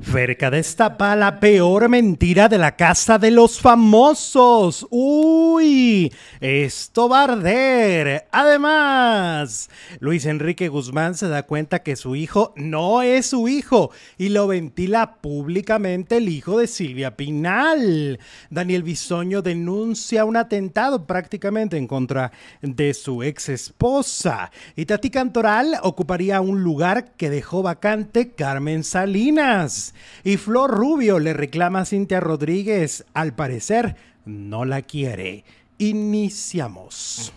Ferca destapa la peor mentira de la casa de los famosos. Uy, esto va a arder. Además, Luis Enrique Guzmán se da cuenta que su hijo no es su hijo y lo ventila públicamente el hijo de Silvia Pinal. Daniel Bisoño denuncia un atentado prácticamente en contra de su ex esposa. Y Tati Cantoral ocuparía un lugar que dejó vacante Carmen Salinas. Y Flor Rubio le reclama a Cintia Rodríguez. Al parecer, no la quiere. Iniciamos.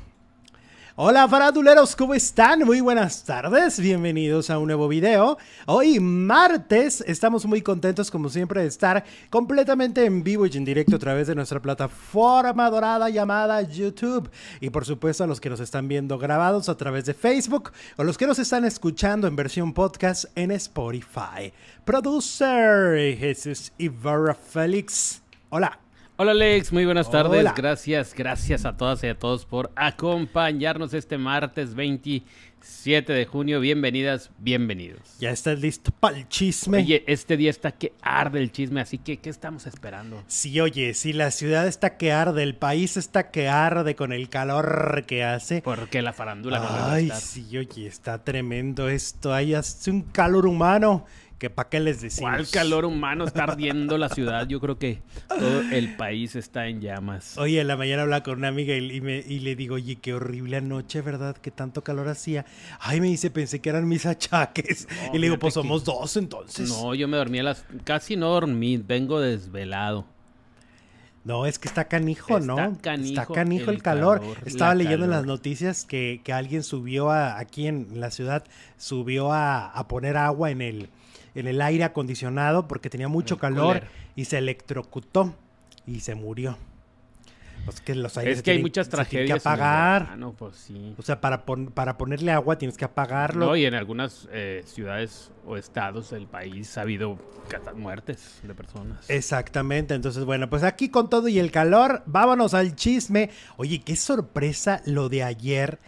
Hola faraduleros, ¿cómo están? Muy buenas tardes, bienvenidos a un nuevo video. Hoy martes estamos muy contentos como siempre de estar completamente en vivo y en directo a través de nuestra plataforma dorada llamada YouTube. Y por supuesto a los que nos están viendo grabados a través de Facebook o los que nos están escuchando en versión podcast en Spotify. Producer Jesús Ibarra Félix. Hola. Hola Alex, muy buenas tardes. Gracias, gracias a todas y a todos por acompañarnos este martes 27 de junio. Bienvenidas, bienvenidos. Ya estás listo para el chisme. Oye, este día está que arde el chisme, así que ¿qué estamos esperando? Sí, oye, sí, la ciudad está que arde, el país está que arde con el calor que hace. Porque la farándula no Ay, sí, oye, está tremendo esto. Ahí hace un calor humano que para qué les decimos. ¿Cuál calor humano está ardiendo la ciudad? Yo creo que todo el país está en llamas. Oye, en la mañana hablaba con una amiga y, me, y, le digo, oye, qué horrible anoche, ¿verdad? Que tanto calor hacía. Ay, me dice, pensé que eran mis achaques. y le digo, pues somos dos entonces. No, yo me dormí a las... Casi no dormí, vengo desvelado. No, es que está canijo, ¿no? está canijo el, calor. Estaba leyendo en las noticias que, alguien subió a, aquí en la ciudad, subió a poner agua en el, en el aire acondicionado porque tenía mucho calor y se electrocutó y se murió. Pues que los es que hay muchas tragedias. que apagar. pues sí. O sea, para, para ponerle agua tienes que apagarlo. No, y en algunas eh, ciudades o estados del país ha habido muertes de personas. Exactamente. Entonces, bueno, pues aquí con todo y el calor, vámonos al chisme. Oye, qué sorpresa lo de ayer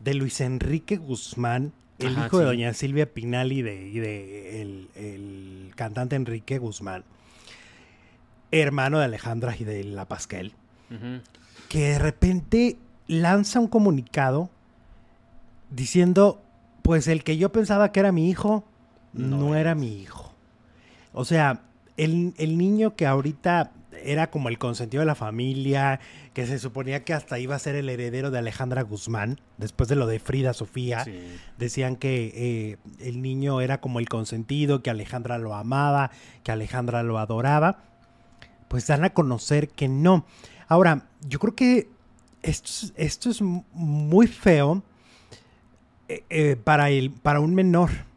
de Luis Enrique Guzmán el hijo de doña Silvia Pinal y de, el, cantante Enrique Guzmán, hermano de Alejandra y de La Pasquel, que de repente lanza un comunicado diciendo, pues el que yo pensaba que era mi hijo, no, era mi hijo. O sea, el, el, niño que ahorita era como el consentido de la familia, que se suponía que hasta iba a ser el heredero de Alejandra Guzmán, después de lo de Frida Sofía. Decían que eh, el niño era como el consentido, que Alejandra lo amaba, que Alejandra lo adoraba. Pues dan a conocer que no. Ahora, yo creo que esto, esto es muy feo eh, eh, para, el, para un menor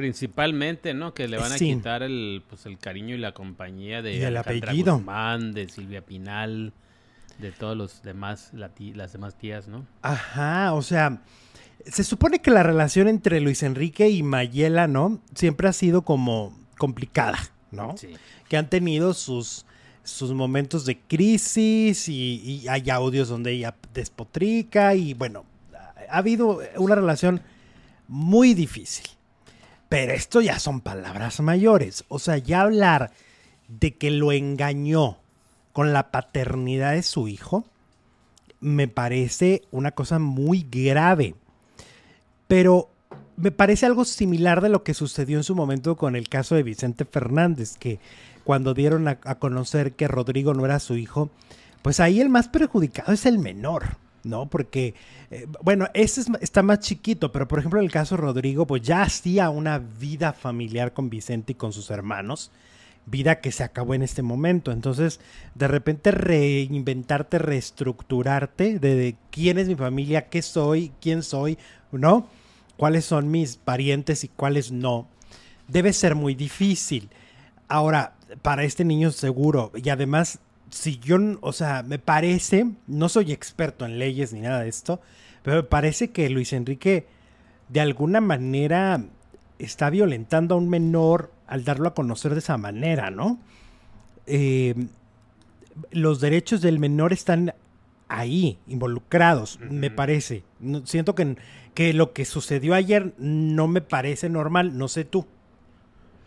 Principalmente, ¿no? Que le van a quitar el, pues, el cariño y la compañía de y el apellido. Guzmán, de Silvia Pinal, de todos los demás, las demás tías, ¿no? Ajá, o sea, se supone que la relación entre Luis Enrique y Mayela, ¿no? Siempre ha sido como complicada, ¿no? Sí. Que han tenido sus, sus momentos de crisis y, y hay audios donde ella despotrica y bueno, ha habido una relación muy difícil. Pero esto ya son palabras mayores. O sea, ya hablar de que lo engañó con la paternidad de su hijo, me parece una cosa muy grave. Pero me parece algo similar de lo que sucedió en su momento con el caso de Vicente Fernández, que cuando dieron a, conocer que Rodrigo no era su hijo, pues ahí el más perjudicado es el menor. ¿No? Porque, eh, bueno, ese está más chiquito, pero por ejemplo en el caso de Rodrigo, pues ya hacía una vida familiar con Vicente y con sus hermanos, vida que se acabó en este momento. Entonces, de repente reinventarte, reestructurarte de, quién es mi familia, qué soy, quién soy, ¿no? ¿Cuáles son mis parientes y cuáles no? Debe ser muy difícil. Ahora, para este niño seguro, y además si yo, o sea, me parece, no soy experto en leyes ni nada de esto, pero me parece que Luis Enrique de alguna manera está violentando a un menor al darlo a conocer de esa manera, ¿no? Eh, los derechos del menor están ahí, involucrados, me parece. siento que, que lo que sucedió ayer no me parece normal, no sé tú.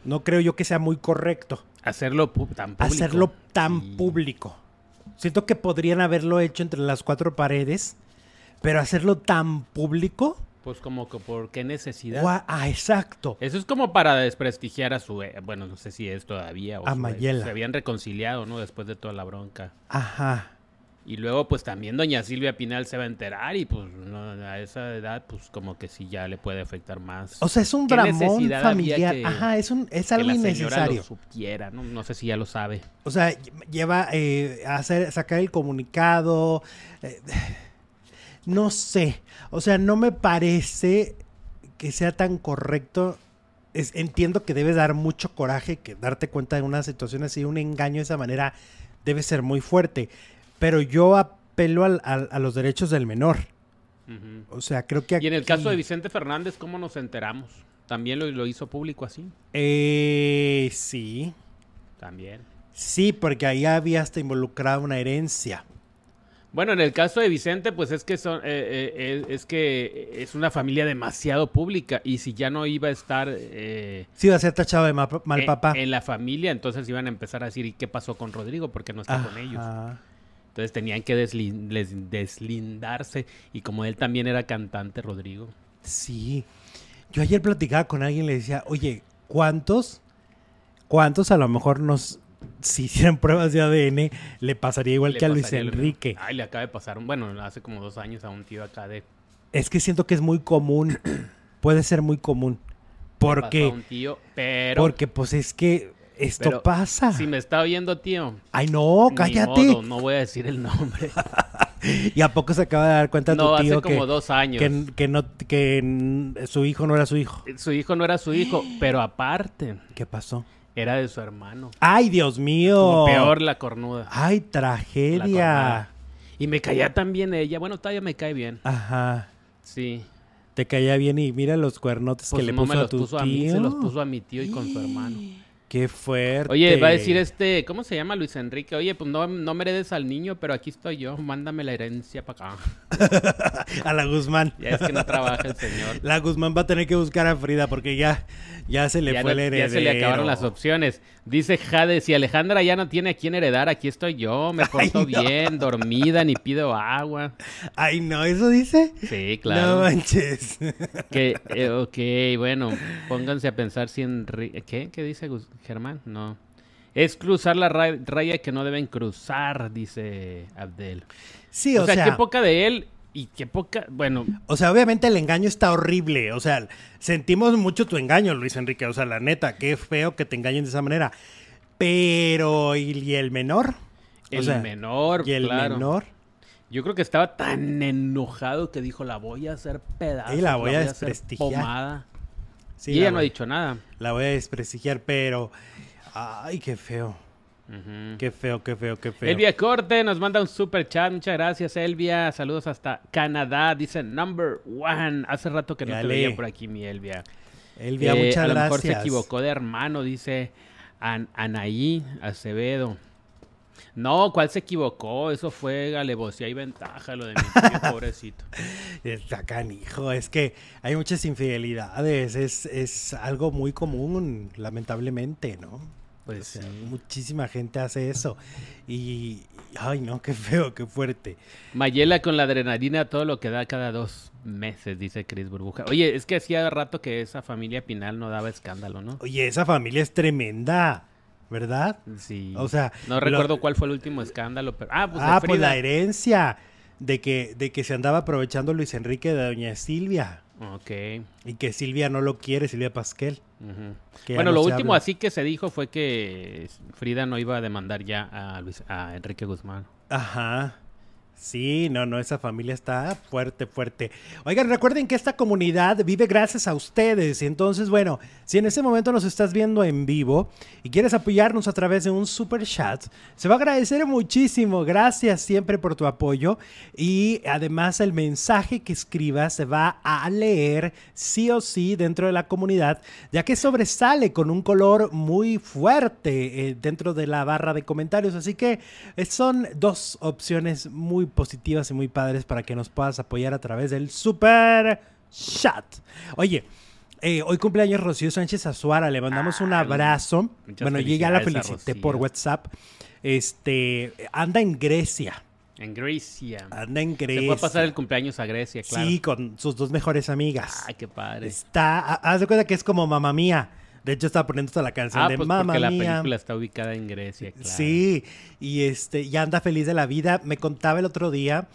No creo yo que sea muy correcto. Hacerlo tan público. Hacerlo tan público. Siento que podrían haberlo hecho entre las cuatro paredes, pero hacerlo tan público. Pues como que por qué necesidad. ah, exacto. Eso es como para desprestigiar a su, eh, bueno, no sé si es todavía o a Mayela. se habían reconciliado, ¿no? Después de toda la bronca. Ajá. Y luego, pues también doña Silvia Pinal se va a enterar y pues a esa edad, pues como que sí ya le puede afectar más. O sea, es un dramón familiar. Ajá, es, un, es algo que la innecesario. Lo supiera, ¿no? no sé si ya lo sabe. O sea, lleva eh, a hacer, sacar el comunicado. Eh, no sé. O sea, no me parece que sea tan correcto. entiendo que debe dar mucho coraje, que darte cuenta de una situación así, un engaño de esa manera debe ser muy fuerte pero yo apelo al, a los derechos del menor. O sea, creo que Y en el caso de Vicente Fernández, ¿cómo nos enteramos? ¿También lo, hizo público así? Eh, sí. También. Sí, porque ahí había hasta involucrada una herencia. Bueno, en el caso de Vicente, pues es que son, eh, eh, es que es una familia demasiado pública y si ya no iba a estar, eh, sí iba a ser tachado de mal, papá en la familia, entonces iban a empezar a decir ¿y qué pasó con Rodrigo? Porque no está con ellos. Entonces tenían que deslindarse. Y como él también era cantante, Rodrigo. Sí. Yo ayer platicaba con alguien y le decía, oye, ¿cuántos? ¿Cuántos a lo mejor nos, si hicieran pruebas de ADN, le pasaría igual que a Luis Enrique? Ay, le acaba de pasar, bueno, hace como dos años a un tío acá de... Es que siento que es muy común, puede ser muy común. Porque, un tío, pero... porque pues es que esto pasa. Si me está oyendo, tío. Ay, no, cállate. no voy a decir el nombre. ¿Y a poco se acaba de dar cuenta no, tu tío hace como dos años. Que, no, que su hijo no era su hijo? Su hijo no era su hijo, pero aparte. ¿Qué pasó? Era de su hermano. ¡Ay, Dios mío! peor la cornuda. ¡Ay, tragedia! Y me caía tan bien ella. Bueno, todavía me cae bien. Ajá. Sí. Te caía bien y mira los cuernotes que pues le puso a tu tío. mí, se los puso a mi tío y con su hermano. Qué fuerte. Oye, va a decir este, ¿cómo se llama Luis Enrique? Oye, pues no, no me heredes al niño, pero aquí estoy yo, mándame la herencia para acá. a la Guzmán. Ya es que no trabaja el señor. La Guzmán va a tener que buscar a Frida porque ya, ya se le fue la heredero. Ya se le acabaron las opciones. Dice Jade, si Alejandra ya no tiene a quién heredar, aquí estoy yo, me porto bien, dormida, ni pido agua. Ay, no, ¿eso dice? Sí, claro. No manches. Que, eh, ok, bueno, pónganse a pensar si en... ¿Qué? ¿Qué dice Germán? No. Es cruzar la raya que no deben cruzar, dice Abdel. Sí, o, o sea, qué poca de él y qué poca, bueno. O sea, obviamente el engaño está horrible. O sea, sentimos mucho tu engaño, Luis Enrique. O sea, la neta, qué feo que te engañen de esa manera. Pero, ¿y, el menor? El menor, ¿Y el menor? Yo creo que estaba tan enojado que dijo, la voy a hacer pedazo. Y la voy, a desprestigiar. Sí, y ella no ha dicho nada. La voy a desprestigiar, pero... Ay, qué feo. Qué feo, qué feo, qué feo. Elvia Corte nos manda un super chat. Muchas gracias, Elvia. Saludos hasta Canadá. Dice number one. Hace rato que no te veía por aquí, mi Elvia. Elvia, muchas gracias. A lo mejor se equivocó de hermano, dice Anaí Acevedo. No, ¿cuál se equivocó? Eso fue alevosía y ventaja, lo de mi tío, pobrecito. Está canijo, es que hay muchas infidelidades, es, es algo muy común, lamentablemente, ¿no? Pues muchísima gente hace eso. Y, ay, no, qué feo, qué fuerte. Mayela con la adrenalina, todo lo que da cada dos meses, dice Cris Burbuja. Oye, es que hacía rato que esa familia Pinal no daba escándalo, ¿no? Oye, esa familia es tremenda. ¿Verdad? Sí. O sea, no recuerdo cuál fue el último escándalo, pero ah, pues, ah, pues la herencia de que de que se andaba aprovechando Luis Enrique de doña Silvia. Ok. Y que Silvia no lo quiere, Silvia Pasquel. Bueno, lo último así que se dijo fue que Frida no iba a demandar ya a, Luis, a Enrique Guzmán. Ajá. Sí, no, no, esa familia está fuerte, fuerte. Oigan, recuerden que esta comunidad vive gracias a ustedes. Entonces, bueno, si en ese momento nos estás viendo en vivo y quieres apoyarnos a través de un super chat, se va a agradecer muchísimo. Gracias siempre por tu apoyo. Y además el mensaje que escribas se va a leer sí o sí dentro de la comunidad, ya que sobresale con un color muy fuerte eh, dentro de la barra de comentarios. Así que eh, son dos opciones muy positivas y muy padres para que nos puedas apoyar a través del super chat. Oye, eh, hoy cumpleaños Rocío Sánchez Azuara, le mandamos un abrazo. Bueno, yo ya la felicité por WhatsApp. Este, anda en Grecia. En Grecia. Anda en Grecia. Se puede pasar el cumpleaños a Grecia, claro. Sí, con sus dos mejores amigas. Ay, qué padre. Está, haz de cuenta que es como mamá mía. De hecho, estaba poniendo toda la canción ah, de pues Mamma porque la película está ubicada en Grecia, claro. Sí, y este, ya anda feliz de la vida. Me contaba el otro día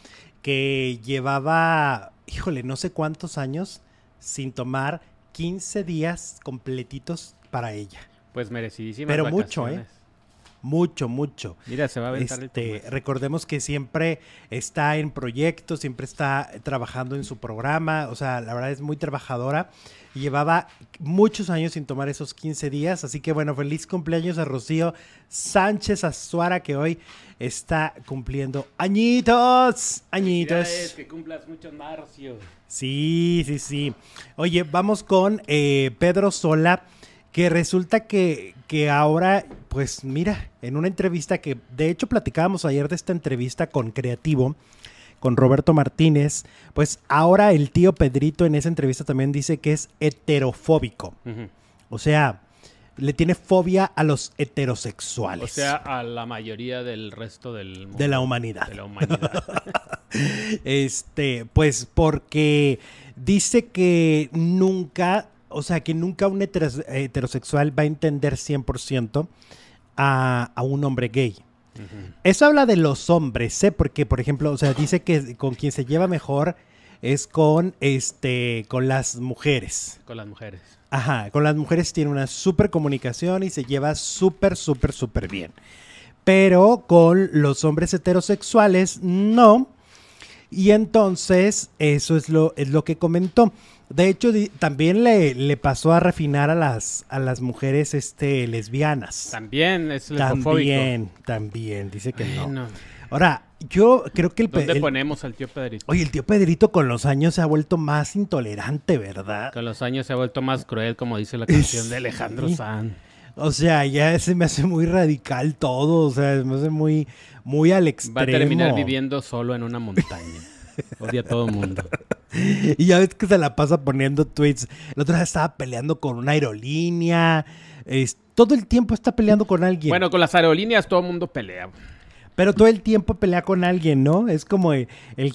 que llevaba, híjole, no sé cuántos años sin tomar 15 días completitos para ella. Pues merecidísima. Pero mucho, ¿eh? Mucho, mucho. Mira, se va a aventar este, Recordemos que siempre está en proyectos, siempre está trabajando en su programa. O sea, la verdad es muy trabajadora. Llevaba muchos años sin tomar esos 15 días. Así que bueno, feliz cumpleaños a Rocío Sánchez Azuara, que hoy está cumpliendo añitos. Añitos. que cumplas muchos más, Rocío. Sí, sí, sí. Oye, vamos con eh, Pedro Sola que resulta que, que ahora, pues mira, en una entrevista que de hecho platicábamos ayer de esta entrevista con Creativo, con Roberto Martínez, pues ahora el tío Pedrito en esa entrevista también dice que es heterofóbico. O sea, le tiene fobia a los heterosexuales. O sea, a la mayoría del resto del mundo. De la humanidad. De la humanidad. este, pues porque dice que nunca o sea, que nunca un heterosexual va a entender 100% a, a un hombre gay. Eso habla de los hombres, ¿eh? Porque, por ejemplo, o sea, dice que con quien se lleva mejor es con, este, con las mujeres. Con las mujeres. Ajá, con las mujeres tiene una súper comunicación y se lleva súper, súper, súper bien. Pero con los hombres heterosexuales, no. Y entonces, eso es lo, es lo que comentó. De hecho, también le, le, pasó a refinar a las, a las mujeres este, lesbianas. También es También, también, dice que no. Ahora, yo creo que el... ¿Dónde ponemos al tío Pedrito? Oye, el tío Pedrito con los años se ha vuelto más intolerante, ¿verdad? Con los años se ha vuelto más cruel, como dice la canción de Alejandro Sanz. O sea, ya se me hace muy radical todo, o sea, se me hace muy, muy al extremo. Va a terminar viviendo solo en una montaña. Odia a todo el mundo. Y ya ves que se la pasa poniendo tweets. El otro día estaba peleando con una aerolínea. todo el tiempo está peleando con alguien. Bueno, con las aerolíneas todo el mundo pelea. Pero todo el tiempo pelea con alguien, ¿no? Es como el,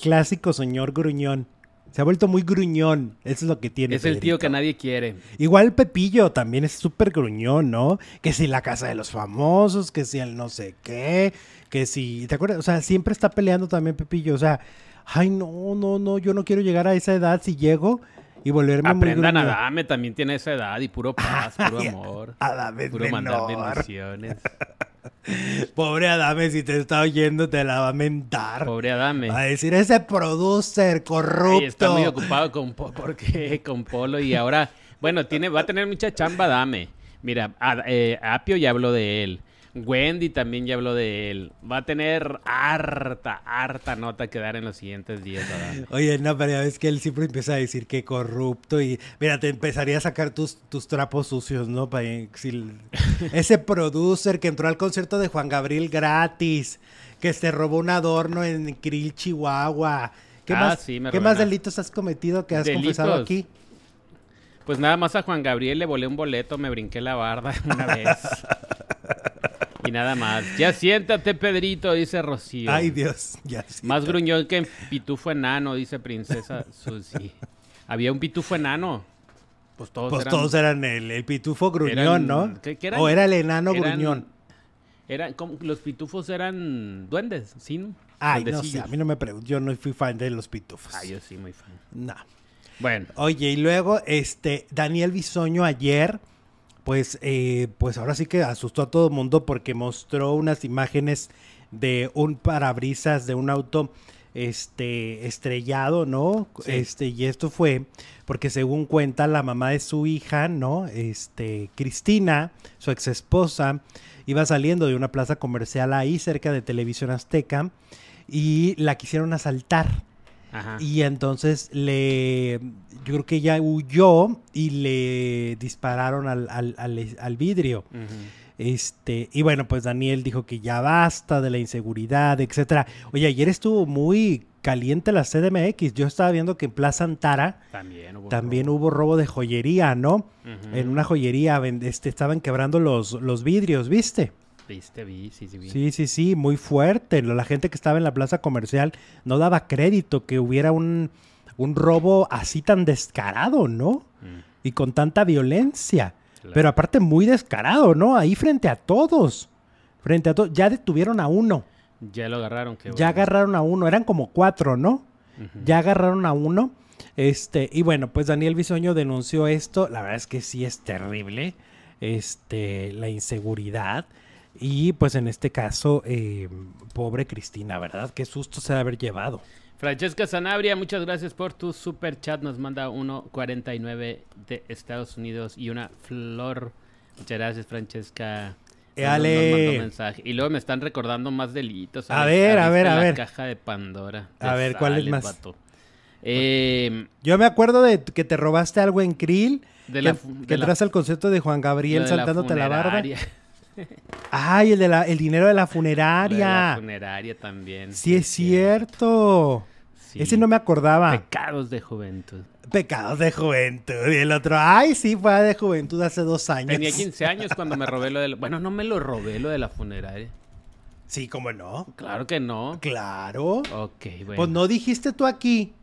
clásico señor gruñón. Se ha vuelto muy gruñón. Eso es lo que tiene. Es el tío que nadie quiere. Igual Pepillo también es súper gruñón, ¿no? Que si la casa de los famosos, que si el no sé qué, que si. ¿Te acuerdas? O sea, siempre está peleando también Pepillo. O sea, ay, no, no, no, yo no quiero llegar a esa edad si llego y volverme Aprendan a Dame, también tiene esa edad y puro paz, puro amor. Adame puro mandar bendiciones. Pobre Adame, si te está oyendo, te la va a mentar. Pobre Adame. Va a decir, ese producer corrupto. está muy ocupado con, porque, con Polo y ahora, bueno, tiene, va a tener mucha chamba Adame. Mira, eh, Apio ya habló de él. Wendy también ya habló de él. Va a tener harta, harta nota que dar en los siguientes días. Oye, no, pero ya ves que él siempre empieza a decir que corrupto y mira, te empezaría a sacar tus, tus trapos sucios, ¿no? ese producer que entró al concierto de Juan Gabriel gratis, que se robó un adorno en Krill, Chihuahua. ¿Qué, ah, más, ¿qué más delitos has cometido que has confesado aquí? Pues nada más a Juan Gabriel le volé un boleto, me brinqué la barda una vez. Y nada más. Ya siéntate, Pedrito, dice Rocío. Ay, Dios. Ya Más gruñón que pitufo enano, dice Princesa Susi. Había un pitufo enano. Pues todos pues eran... todos eran el, pitufo gruñón, ¿no? o era el enano gruñón. Eran, como, los pitufos eran duendes, ¿sí? Ay, no sé, a mí no me pregunto. Yo no fui fan de los pitufos. Ah, yo sí, muy fan. No. Bueno. Oye, y luego, este, Daniel Bisoño ayer pues, eh, pues ahora sí que asustó a todo el mundo porque mostró unas imágenes de un parabrisas de un auto este estrellado, ¿no? Este, y esto fue porque según cuenta la mamá de su hija, ¿no? Este, Cristina, su ex esposa, iba saliendo de una plaza comercial ahí cerca de Televisión Azteca y la quisieron asaltar. Y entonces le, yo creo que ella huyó y le dispararon al, al, al, vidrio. Este, y bueno, pues Daniel dijo que ya basta de la inseguridad, etcétera. Oye, ayer estuvo muy caliente la CDMX. Yo estaba viendo que en Plaza Antara también hubo, también robo. hubo robo de joyería, ¿no? En una joyería este, estaban quebrando los, los vidrios, ¿viste? Viste, vi, sí, sí, vi. Sí, sí, sí, muy fuerte. La gente que estaba en la plaza comercial no daba crédito que hubiera un, un robo así tan descarado, ¿no? Mm. Y con tanta violencia. Pero aparte muy descarado, ¿no? Ahí frente a todos. Frente a todos. Ya detuvieron a uno. Ya lo agarraron. Qué ya agarraron a uno. Eran como cuatro, ¿no? Ya agarraron a uno. Este, y bueno, pues Daniel Bisoño denunció esto. La verdad es que sí es terrible. Este, la inseguridad. Y pues en este caso, eh, pobre Cristina, ¿verdad? Qué susto se ha haber llevado. Francesca Sanabria, muchas gracias por tu super chat. Nos manda 1.49 de Estados Unidos y una flor. Muchas gracias, Francesca. mensaje. Y luego me están recordando más delitos. A, ver, a ver, a ver. La caja de Pandora. A ver, ¿cuál es más? Eh, Yo me acuerdo de que te robaste algo en Krill. De la, que, entras al concepto de Juan Gabriel saltándote la, la barba. Ay, el, de la, el dinero de la funeraria. De la funeraria también. Sí, es cierto. Ese no me acordaba. Pecados de juventud. Pecados de juventud. Y el otro, ay, sí, fue de juventud hace dos años. Tenía 15 años cuando me robé lo de la... Bueno, no me lo robé lo de la funeraria. Sí, ¿cómo no? Claro que no. Claro. Ok, bueno. Pues no dijiste tú aquí.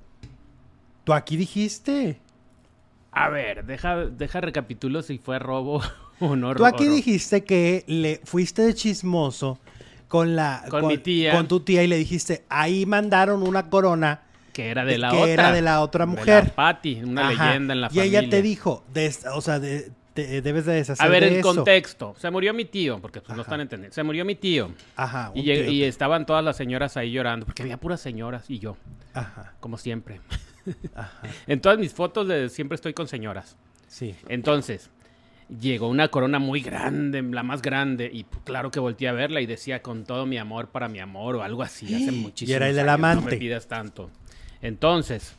Tú aquí dijiste. A ver, deja, deja recapitulo si fue robo Tú aquí dijiste que le fuiste de chismoso con la con, mi tía. con tu tía y le dijiste ahí mandaron una corona que era de la que era de la otra mujer de Patty una leyenda en la familia y ella te dijo o sea debes de deshacer a ver el contexto. Se murió mi tío porque pues, no están entendiendo. Se murió mi tío. Ajá, y, y estaban todas las señoras ahí llorando porque había puras señoras y yo Ajá. como siempre. Ajá. en todas mis fotos de, siempre estoy con señoras. Sí. Entonces llegó una corona muy grande, la más grande, y claro que volteé a verla y decía con todo mi amor para mi amor o algo así, hace muchísimo. Y era el amante. No me pidas tanto. Entonces,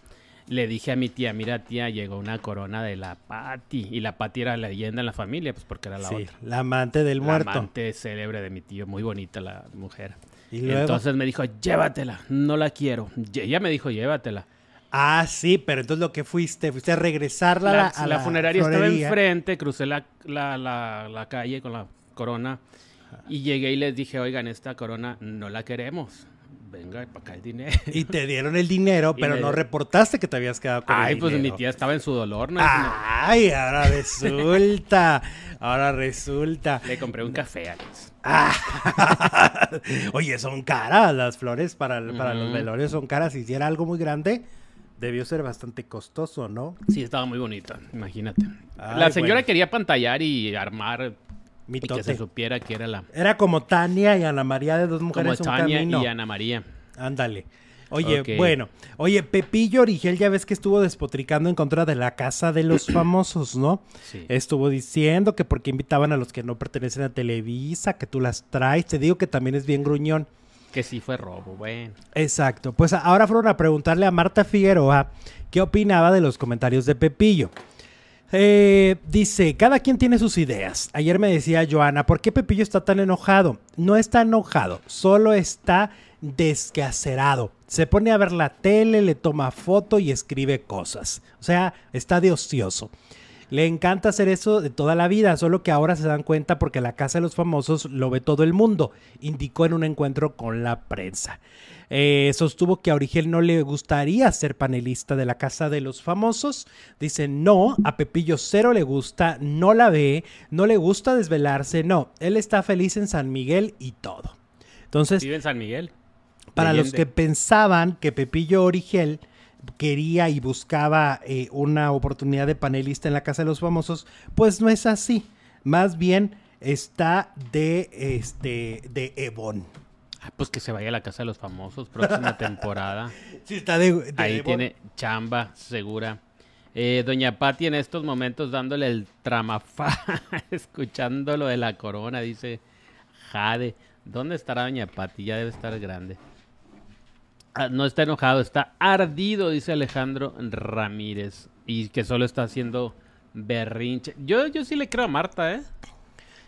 le dije a mi tía, mira tía, llegó una corona de la Patti. Y la Patti era la leyenda en la familia, pues porque era la otra. La amante del muerto. La amante célebre de mi tío, muy bonita la mujer. ¿Y Entonces me dijo, llévatela, no la quiero. ella me dijo, llévatela. Ah, sí, pero entonces lo que fuiste, fuiste a regresarla la, a la, la funeraria estaba enfrente, crucé la, la, calle con la corona y llegué y les dije, oigan, esta corona no la queremos. Venga, para acá el dinero. Y te dieron el dinero, pero no reportaste que te habías quedado con Ay, el dinero. Ay, pues mi tía estaba en su dolor, ¿no? Ay, ahora resulta. ahora resulta. Le compré un café, Alex. Oye, son caras las flores para, para los velorios, son caras. Si hiciera algo muy grande, Debió ser bastante costoso, ¿no? Sí, estaba muy bonita, imagínate. la señora quería pantallar y armar y que se supiera que era la... Era como Tania y Ana María de dos mujeres como Tania y Ana María. Ándale. Oye, bueno, oye, Pepillo Origel ya ves que estuvo despotricando en contra de la casa de los famosos, ¿no? Sí. Estuvo diciendo que porque invitaban a los que no pertenecen a Televisa, que tú las traes. Te digo que también es bien gruñón. Que sí fue robo, bueno. Exacto. Pues ahora fueron a preguntarle a Marta Figueroa qué opinaba de los comentarios de Pepillo. Eh, dice, cada quien tiene sus ideas. Ayer me decía Joana, ¿por qué Pepillo está tan enojado? No está enojado, solo está descacerado. Se pone a ver la tele, le toma foto y escribe cosas. O sea, está de ocioso. Le encanta hacer eso de toda la vida, solo que ahora se dan cuenta porque la Casa de los Famosos lo ve todo el mundo, indicó en un encuentro con la prensa. Eh, sostuvo que a Origel no le gustaría ser panelista de la Casa de los Famosos. Dice, no, a Pepillo cero le gusta, no la ve, no le gusta desvelarse, no, él está feliz en San Miguel y todo. Entonces... ¿Vive en San Miguel? Para los que pensaban que Pepillo Origel quería y buscaba eh, una oportunidad de panelista en la Casa de los Famosos, pues no es así. Más bien está de este de Evon. Ah, pues que se vaya a la Casa de los Famosos próxima temporada. Sí, está de, Ahí tiene chamba segura. Eh, Doña Patti en estos momentos dándole el tramafá, escuchando lo de la corona, dice Jade. ¿Dónde estará Doña Patti? Ya debe estar grande. Ah, no está enojado, está ardido, dice Alejandro Ramírez. Y que solo está haciendo berrinche. Yo, yo sí le creo a Marta, ¿eh?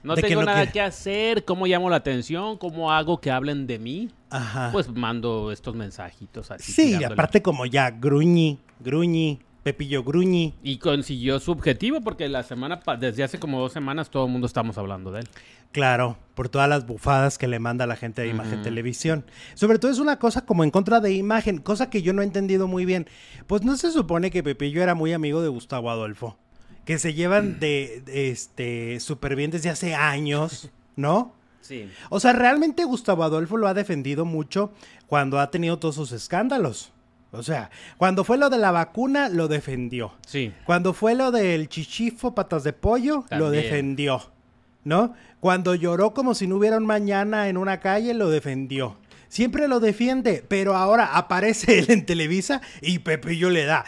No tengo nada que hacer, cómo llamo la atención, cómo hago que hablen de mí. Ajá. Pues mando estos mensajitos así. Sí, aparte como ya gruñi, gruñi, Pepillo Gruñi. Y consiguió su objetivo porque la semana, desde hace como dos semanas todo el mundo estamos hablando de él. Claro, por todas las bufadas que le manda la gente de Imagen Televisión. Sobre todo es una cosa como en contra de Imagen, cosa que yo no he entendido muy bien. Pues no se supone que Pepillo era muy amigo de Gustavo Adolfo, que se llevan de, este súper bien desde hace años, ¿no? Sí. O sea, realmente Gustavo Adolfo lo ha defendido mucho cuando ha tenido todos sus escándalos. O sea, cuando fue lo de la vacuna, lo defendió. Sí. Cuando fue lo del chichifo, patas de pollo, lo defendió. ¿No? Cuando lloró como si no hubiera un mañana en una calle, lo defendió. Siempre lo defiende, pero ahora aparece él en Televisa y Pepillo le da.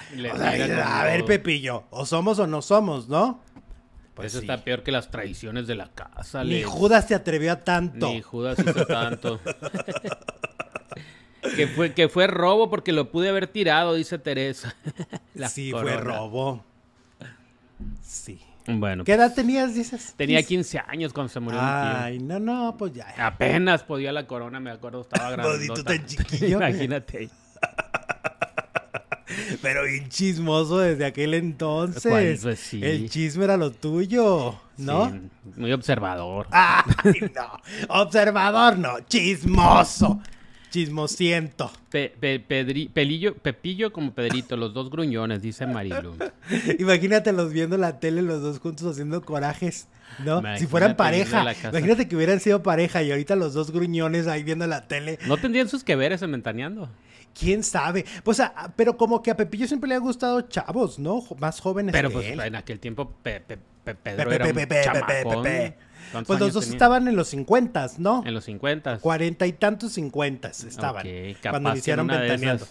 a ver, Pepillo, o somos o no somos, ¿no? Pues Eso está peor que las traiciones de la casa. Ni Judas se atrevió a tanto. Ni Judas hizo tanto. que, fue, que fue robo porque lo pude haber tirado, dice Teresa. sí, fue robo. Sí. Bueno. ¿Qué edad tenías, dices? Tenía 15 años cuando se murió Ay, no, no, pues ya. Apenas podía la corona, me acuerdo, estaba grande. tan chiquillo. Imagínate. Pero bien chismoso desde aquel entonces. Pues sí. El chisme era lo tuyo, ¿no? Sí, muy observador. Ay, no. Observador no, chismoso. Chismosiento. Pe, pelillo, Pepillo como Pedrito, los dos gruñones, dice Marilu. Imagínatelos viendo la tele los dos juntos haciendo corajes, ¿no? si fueran pareja. Imagínate que hubieran sido pareja y ahorita los dos gruñones ahí viendo la tele. ¿No tendrían sus que veres en Ventaneando? quién sabe. Pues, pero como que a Pepillo siempre le ha gustado chavos, ¿no? Más jóvenes pero pues, en aquel tiempo Pedro era un pues los dos estaban en los 50, ¿no? En los 50. Cuarenta y tantos 50 estaban cuando iniciaron ventaneando.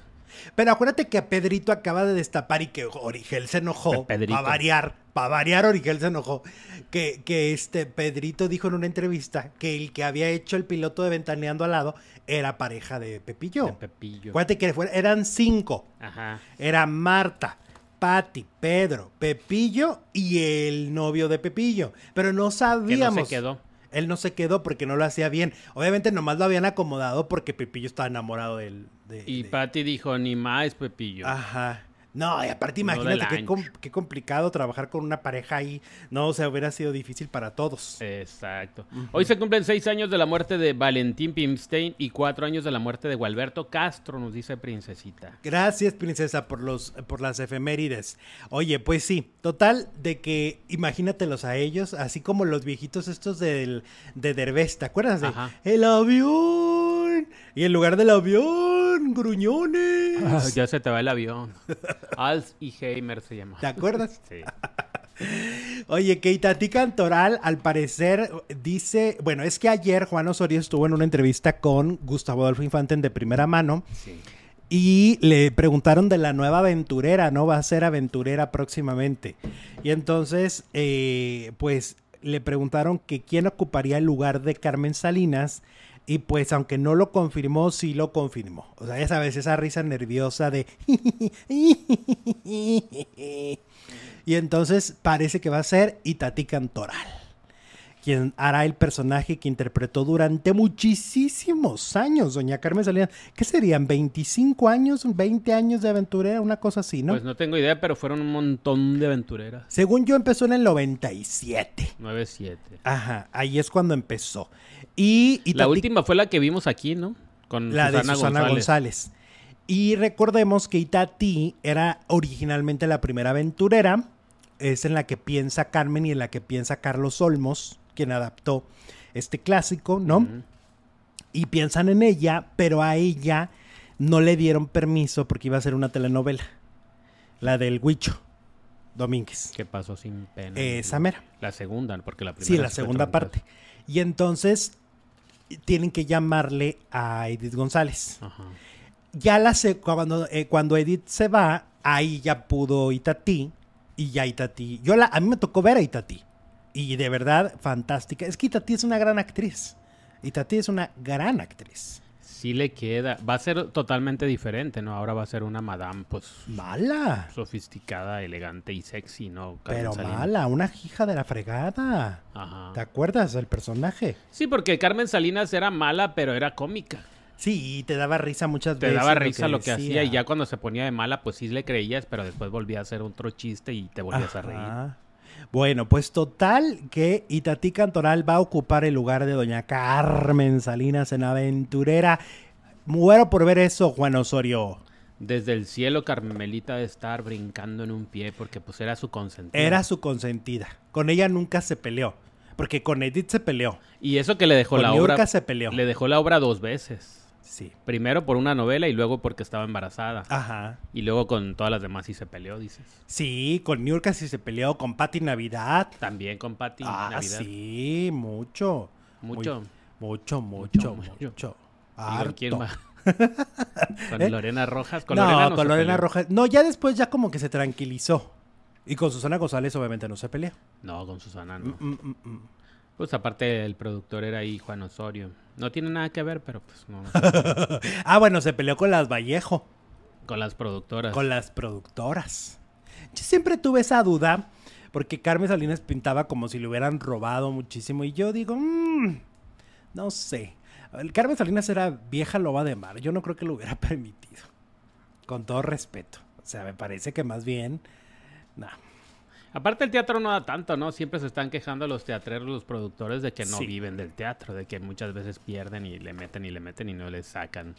Pero acuérdate que Pedrito acaba de destapar y que Origel se enojó. Para variar, para variar Origel se enojó. Que, que este Pedrito dijo en una entrevista que el que había hecho el piloto de Ventaneando al lado era pareja de Pepillo. De Pepillo. Acuérdate que eran cinco. Ajá. Era Marta, Patti, Pedro, Pepillo y el novio de Pepillo. Pero no sabíamos. Que no se quedó. Él no se quedó porque no lo hacía bien. Obviamente nomás lo habían acomodado porque Pepillo estaba enamorado de él. y Patti dijo, ni más Pepillo. Ajá. No, y aparte imagínate qué, complicado trabajar con una pareja ahí. No, o sea, hubiera sido difícil para todos. Exacto. Hoy se cumplen seis años de la muerte de Valentín Pimstein y cuatro años de la muerte de Gualberto Castro, nos dice Princesita. Gracias, Princesa, por, los, por las efemérides. Oye, pues sí, total de que imagínatelos a ellos, así como los viejitos estos del, de Derbez, ¿te acuerdas de El avión? Y en lugar del avión, gruñones. Ah, ya se te va el avión. Als y Heimer se llama. ¿Te acuerdas? Sí. Oye, que Itatí Cantoral, al parecer, dice. Bueno, es que ayer Juan Osorio estuvo en una entrevista con Gustavo Adolfo Infante de primera mano. Sí. Y le preguntaron de la nueva aventurera, ¿no? Va a ser aventurera próximamente. Y entonces, eh, pues le preguntaron que quién ocuparía el lugar de Carmen Salinas y pues aunque no lo confirmó, sí lo confirmó. O sea, ya sabes, esa risa nerviosa de... y entonces parece que va a ser Itati Cantoral, quien hará el personaje que interpretó durante muchísimos años, doña Carmen Salinas. ¿Qué serían? ¿25 años? ¿20 años de aventurera? Una cosa así, ¿no? Pues no tengo idea, pero fueron un montón de aventureras. Según yo empezó en el 97. 97. Ajá, ahí es cuando empezó. Y, la última fue la que vimos aquí, ¿no? Con la de Susana González. Y recordemos que Itati era originalmente la primera aventurera. Es en la que piensa Carmen y en la que piensa Carlos Olmos, quien adaptó este clásico, ¿no? Y piensan en ella, pero a ella no le dieron permiso porque iba a ser una telenovela. La del Huicho Domínguez. ¿Qué pasó sin pena? Esa mera. La segunda, porque la primera. Sí, la segunda parte. Y entonces tienen que llamarle a Edith González. Ya la sé, cuando, eh, cuando Edith se va, ahí ya pudo Itatí. Y ya Itatí. Yo la, a mí me tocó ver a Itatí. Y de verdad, fantástica. Es que Itatí es una gran actriz. Itatí es una gran actriz. Sí le queda. Va a ser totalmente diferente, ¿no? Ahora va a ser una madame, pues... Mala. Sofisticada, elegante y sexy, ¿no? Pero mala, una hija de la fregada. Ajá. ¿Te acuerdas del personaje? Sí, porque Carmen Salinas era mala, pero era cómica. Sí, y te daba risa muchas veces. Te daba risa lo que, hacía y ya cuando se ponía de mala, pues sí le creías, pero después volvía a hacer otro chiste y te volvías a reír. Bueno, pues total que Itatí Cantoral va a ocupar el lugar de doña Carmen Salinas en Aventurera. Muero por ver eso, Juan Osorio. Desde el cielo, Carmelita de estar brincando en un pie porque pues era su consentida. Era su consentida. Con ella nunca se peleó. Porque con Edith se peleó. Y eso que le dejó la obra. se peleó. Le dejó la obra dos veces. Sí. Primero por una novela y luego porque estaba embarazada. Ajá. Y luego con todas las demás sí se peleó, dices. Sí, con Niurka sí se peleó, con Patti Navidad. También con Patti ah, Navidad. sí, mucho. Mucho. mucho, mucho, mucho. ¿Quién más? ¿Con ¿Eh? Lorena Rojas? ¿Con no, con Lorena Rojas. No, ya después ya como que se tranquilizó. Y con Susana González obviamente no se peleó. No, con Susana no. Mm, mm, mm, pues aparte el productor era ahí Juan Osorio. No tiene nada que ver, pero pues no. ah, bueno, se peleó con las Vallejo. Con las productoras. Con las productoras. Yo siempre tuve esa duda, porque Carmen Salinas pintaba como si le hubieran robado muchísimo. Y yo digo, mmm, no sé. El Carmen Salinas era vieja loba de mar. Yo no creo que lo hubiera permitido. Con todo respeto. O sea, me parece que más bien. No. Aparte el teatro no da tanto, ¿no? Siempre se están quejando los teatreros, los productores de que no viven del teatro, de que muchas veces pierden y le meten y le meten y no les sacan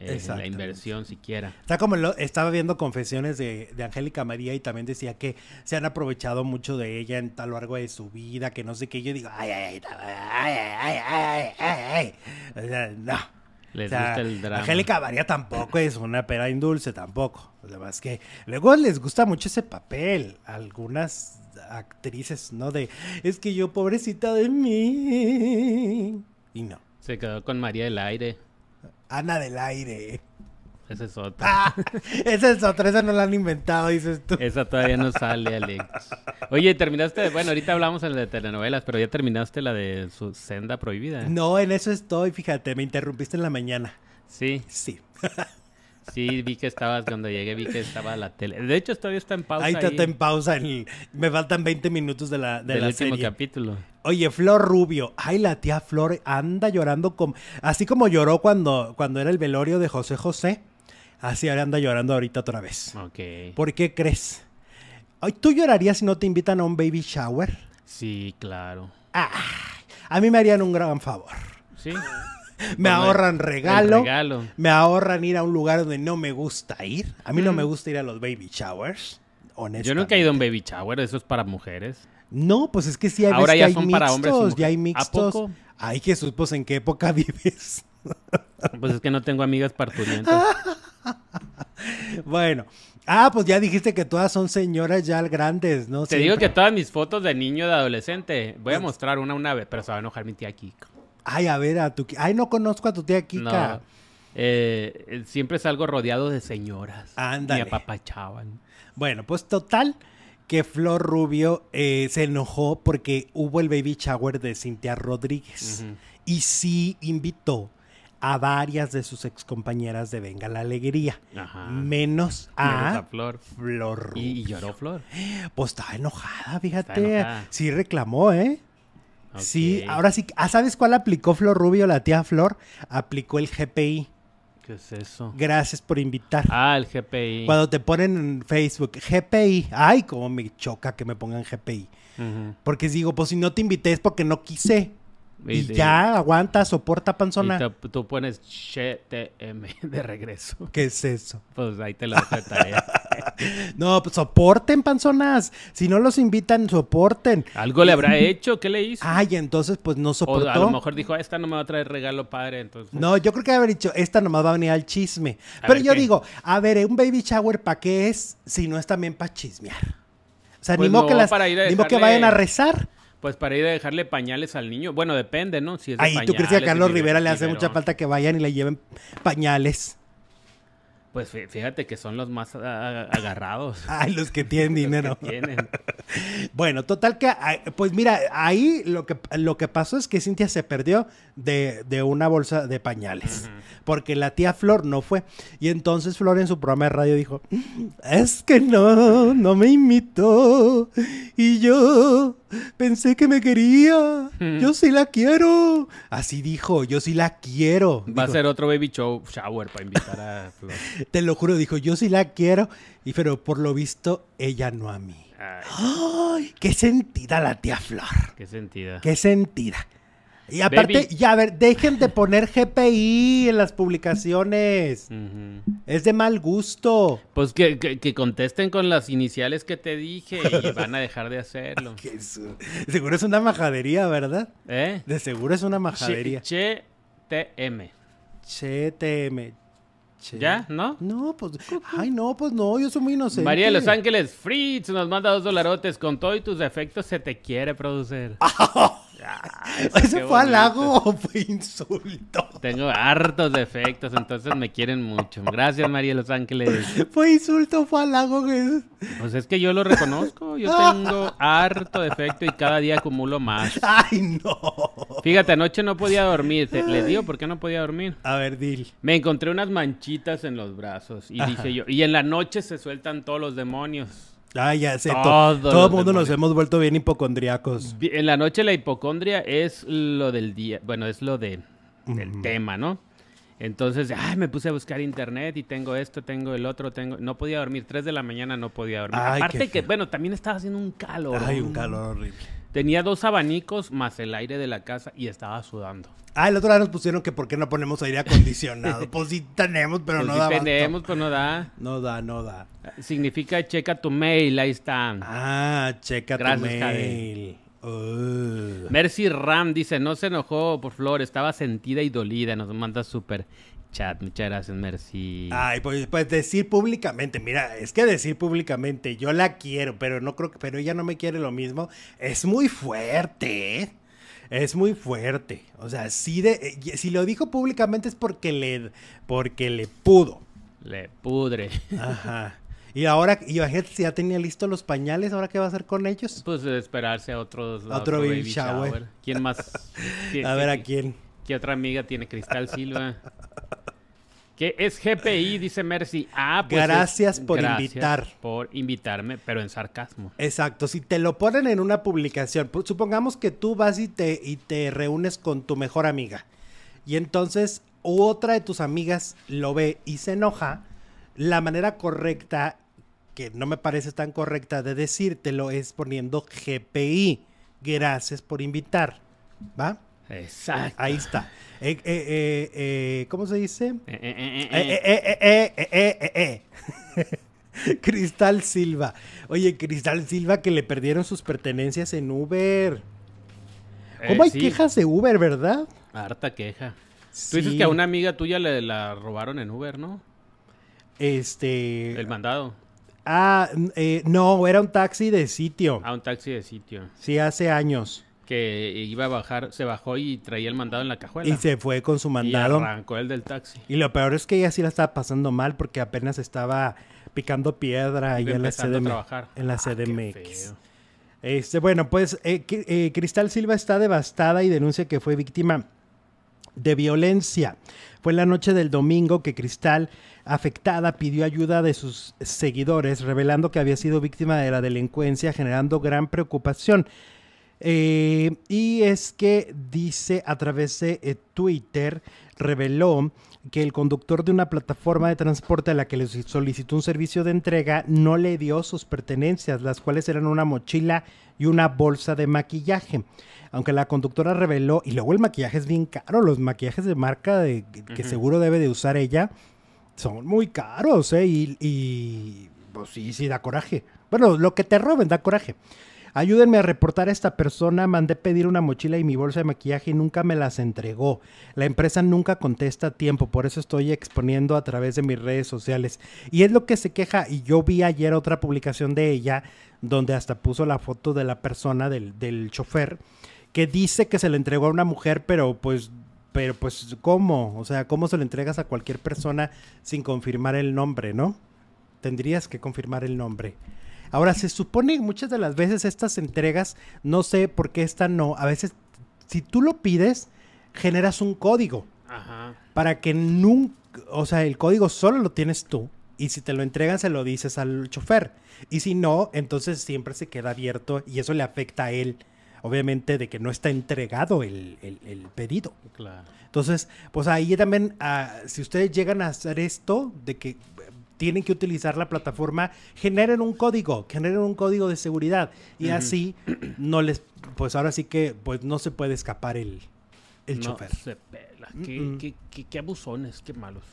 eh, la inversión siquiera. Está como estaba viendo confesiones de, Angélica María y también decía que se han aprovechado mucho de ella en tal largo de su vida, que no sé qué. Yo digo, ay, ay, ay, ay, ay, ay, ay, no. Les gusta el drama. Angélica María tampoco es una pera indulce, tampoco. Además que luego les gusta mucho ese papel. Algunas actrices, ¿no? De, es que yo, pobrecita de mí. Y no. Se quedó con María del Aire. Ana del Aire. Esa es otra. Ah, esa es otra, esa no la han inventado, dices tú. Esa todavía no sale, Alex. Oye, terminaste, bueno, ahorita hablamos en la de telenovelas, pero ya terminaste la de su senda prohibida. No, en eso estoy, fíjate, me interrumpiste en la mañana. Sí. Sí. Sí, vi que estabas, cuando llegué vi que estaba la tele. De hecho, todavía está en pausa. Ahí está en pausa. me faltan 20 minutos de la, de Del la último capítulo. Oye, Flor Rubio. Ay, la tía Flor anda llorando como... Así como lloró cuando, cuando era el velorio de José José. Así anda llorando ahorita otra vez. Ok. ¿Por qué crees? ¿Tú llorarías si no te invitan a un baby shower? Sí, claro. Ah, a mí me harían un gran favor. Sí. me ahorran regalo, regalo, Me ahorran ir a un lugar donde no me gusta ir. A mí no me gusta ir a los baby showers. Honestamente. Yo nunca he ido a un baby shower, eso es para mujeres. No, pues es que sí hay Ahora ya son para hombres. Ya hay mixtos. Ay, Jesús, pues ¿en qué época vives? Pues es que no tengo amigas parturientas. bueno. Ah, pues ya dijiste que todas son señoras ya grandes, ¿no? Te digo que todas mis fotos de niño, de adolescente, voy a mostrar una una vez, pero se va a enojar mi tía Kika. Ay, a ver, a tu... Ay, no conozco a tu tía Kika. Eh, siempre salgo rodeado de señoras. Ándale. Y apapachaban. Bueno, pues total que Flor Rubio eh, se enojó porque hubo el baby shower de Cintia Rodríguez. Y sí invitó a varias de sus excompañeras de Venga la Alegría. Menos a, Flor. Flor ¿Y, lloró Flor? Pues estaba enojada, fíjate. Sí reclamó, ¿eh? Sí, ahora sí. Ah, ¿Sabes cuál aplicó Flor Rubio, la tía Flor? Aplicó el GPI. ¿Qué es eso? Gracias por invitar. Ah, el GPI. Cuando te ponen en Facebook, GPI. Ay, cómo me choca que me pongan GPI. Porque digo, pues si no te invité es porque no quise. Y, ya, aguanta, soporta, panzona. Y tú pones GTM de regreso. ¿Qué es eso? Pues ahí te lo dejo de tarea. no, pues soporten, panzonas. Si no los invitan, soporten. Algo le habrá hecho, ¿qué le hizo? Ay, entonces pues no soportó. a lo mejor dijo, esta no me va a traer regalo padre, entonces. No, yo creo que haber dicho, esta nomás va a venir al chisme. Pero yo digo, a ver, un baby shower, ¿para qué es si no es también para chismear? O sea, pues ni, modo que las, ni que vayan a rezar. Pues para ir a dejarle pañales al niño. Bueno, depende, ¿no? Si es Ay, ¿tú crees que a Carlos Rivera le hace mucha falta que vayan y le lleven pañales? Pues fíjate que son los más agarrados. Ay, los que tienen dinero. tienen. bueno, total que, pues mira, ahí lo que, lo que pasó es que Cintia se perdió de, una bolsa de pañales. Porque la tía Flor no fue. Y entonces Flor en su programa de radio dijo, es que no, no me invitó. Y yo pensé que me quería. Yo sí la quiero. Así dijo, yo sí la quiero. Va a ser otro baby show shower para invitar a Flor. Te lo juro, dijo, yo sí la quiero. Y pero por lo visto, ella no a mí. Ay. qué sentida la tía Flor. Qué sentida. Qué sentida. Y aparte, ya a ver, dejen de poner GPI en las publicaciones. Es de mal gusto. Pues que, contesten con las iniciales que te dije y van a dejar de hacerlo. seguro es una majadería, ¿verdad? ¿Eh? De seguro es una majadería. Che, TM. Che, TM. ¿Ya? ¿No? No, pues. Ay, no, pues no, yo soy muy inocente. María de Los Ángeles, Fritz, nos manda dos dolarotes. Con todo y tus defectos se te quiere producir. ¿Ese fue halago o fue insulto? Tengo hartos defectos, entonces me quieren mucho. Gracias, María de Los Ángeles. ¿Fue insulto fue halago? Pues es que yo lo reconozco. Yo tengo harto defecto y cada día acumulo más. ¡Ay, no! Fíjate, anoche no podía dormir. ¿Le digo por qué no podía dormir? A ver, Dil. Me encontré unas manchitas en los brazos y dije yo, y en la noche se sueltan todos los demonios. Ah, ya sé. todo el mundo nos hemos vuelto bien hipocondriacos. En la noche la hipocondria es lo del día. Bueno, es lo de, del tema, ¿no? Entonces, ay, me puse a buscar internet y tengo esto, tengo el otro, tengo... No podía dormir. Tres de la mañana no podía dormir. Aparte que, bueno, también estaba haciendo un calor. Ay, un calor horrible. Tenía dos abanicos más el aire de la casa y estaba sudando. Ah, el otro día nos pusieron que por qué no ponemos aire acondicionado. pues sí tenemos, pero pues no sí da. tenemos, pero no da. No da, no da. Significa checa tu mail, ahí está. Ah, checa tu mail. Mercy Ram dice, no se enojó por Flor, estaba sentida y dolida. Nos manda súper chat. Muchas gracias, Mercy. Ay, pues, pues, decir públicamente, mira, es que decir públicamente, yo la quiero, pero no creo que, pero ella no me quiere lo mismo, es muy fuerte. ¿eh? Es muy fuerte. O sea, si, de, eh, si lo dijo públicamente es porque le, porque le pudo. Le pudre. Ajá. Y ahora, imagínate si ya tenía listos los pañales, ¿ahora qué va a hacer con ellos? Pues esperarse a otros. otro, baby, shower. ¿Quién más? a ver, ¿a quién? ¿Qué otra amiga tiene Cristal Silva? ¿Qué es GPI? Dice Mercy. Ah, pues gracias por invitar. Por invitarme, pero en sarcasmo. Exacto. Si te lo ponen en una publicación, pues, supongamos que tú vas y te, y te reúnes con tu mejor amiga. Y entonces otra de tus amigas lo ve y se enoja. La manera correcta, que no me parece tan correcta de decírtelo, es poniendo GPI. Gracias por invitar. ¿Va? Exacto. Ahí está. Eh, eh, eh, ¿Cómo se dice? Cristal Silva. Oye, Cristal Silva que le perdieron sus pertenencias en Uber. ¿Cómo hay quejas de Uber, verdad? Harta queja. Tú dices que a una amiga tuya le la robaron en Uber, ¿no? Este. El mandado. Ah, no, era un taxi de sitio. Ah, un taxi de sitio. Sí, hace años que iba a bajar, se bajó y traía el mandado en la cajuela. Y se fue con su mandado. Y arrancó el del taxi. Y lo peor es que ella sí la estaba pasando mal porque apenas estaba picando piedra ahí en la, CDM, en la CDMX. Este, bueno, pues eh, eh, Cristal Silva está devastada y denuncia que fue víctima de violencia. Fue la noche del domingo que Cristal, afectada, pidió ayuda de sus seguidores, revelando que había sido víctima de la delincuencia, generando gran preocupación. Eh, y es que dice a través de eh, Twitter, reveló que el conductor de una plataforma de transporte a la que le solicitó un servicio de entrega no le dio sus pertenencias, las cuales eran una mochila y una bolsa de maquillaje. Aunque la conductora reveló, y luego el maquillaje es bien caro, los maquillajes de marca de, que seguro debe de usar ella son muy caros, ¿eh? Y, y pues sí, sí da coraje. Bueno, lo que te roben da coraje. Ayúdenme a reportar a esta persona. Mandé pedir una mochila y mi bolsa de maquillaje y nunca me las entregó. La empresa nunca contesta a tiempo, por eso estoy exponiendo a través de mis redes sociales. Y es lo que se queja. Y yo vi ayer otra publicación de ella donde hasta puso la foto de la persona, del, del chofer, que dice que se le entregó a una mujer, pero pues pero pues ¿cómo? O sea, ¿cómo se lo entregas a cualquier persona sin confirmar el nombre, no? Tendrías que confirmar el nombre. Ahora, se supone muchas de las veces estas entregas, no sé por qué esta no, a veces si tú lo pides, generas un código. Ajá. Para que nunca, o sea, el código solo lo tienes tú. Y si te lo entregan, se lo dices al chofer. Y si no, entonces siempre se queda abierto y eso le afecta a él. Obviamente de que no está entregado el, pedido. Claro. Entonces, pues ahí también, ah, si ustedes llegan a hacer esto, de que tienen que utilizar la plataforma, generen un código, generen un código de seguridad. Y así no les, pues ahora sí que pues no se puede escapar el, el no chofer. Se pela. Qué, qué, qué, abusones, qué malos.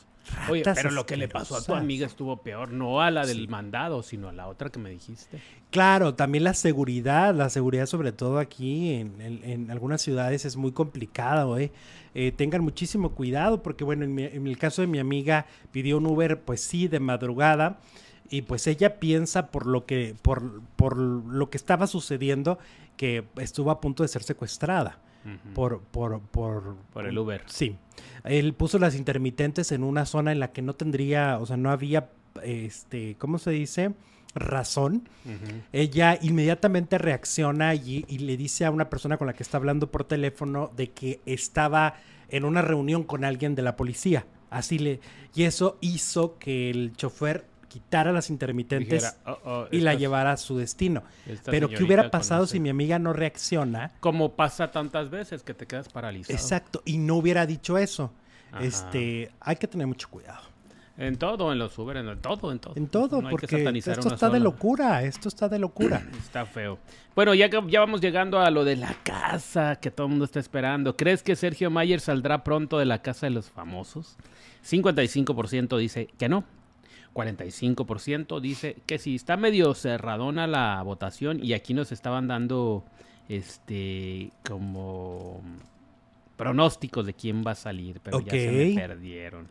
Oye, pero lo que le pasó a tu amiga estuvo peor, no a la del mandado, sino a la otra que me dijiste. Claro, también la seguridad, la seguridad sobre todo aquí en, en, algunas ciudades es muy complicado, ¿eh? ¿eh? tengan muchísimo cuidado porque, bueno, en, en, el caso de mi amiga pidió un Uber, pues sí, de madrugada y pues ella piensa por lo que, por, por lo que estaba sucediendo que estuvo a punto de ser secuestrada por, por, por, por el Uber. Sí. Él puso las intermitentes en una zona en la que no tendría, o sea, no había, este, ¿cómo se dice? razón, ella inmediatamente reacciona y, y, le dice a una persona con la que está hablando por teléfono de que estaba en una reunión con alguien de la policía. Así le. Y eso hizo que el chofer quitara las intermitentes oh, oh, y la llevara a su destino. Pero ¿qué hubiera pasado si mi amiga no reacciona? Como pasa tantas veces que te quedas paralizado. Exacto, y no hubiera dicho eso. Este, hay que tener mucho cuidado. En todo, en los Uber, en todo, en todo. En todo, porque esto está de locura, esto está de locura. está feo. Bueno, ya, ya vamos llegando a lo de la casa que todo el mundo está esperando. ¿Crees que Sergio Mayer saldrá pronto de la casa de los famosos? 55% dice que no, 45% dice que sí, está medio cerradona la votación y aquí nos estaban dando este como pronósticos de quién va a salir, pero ya se me perdieron.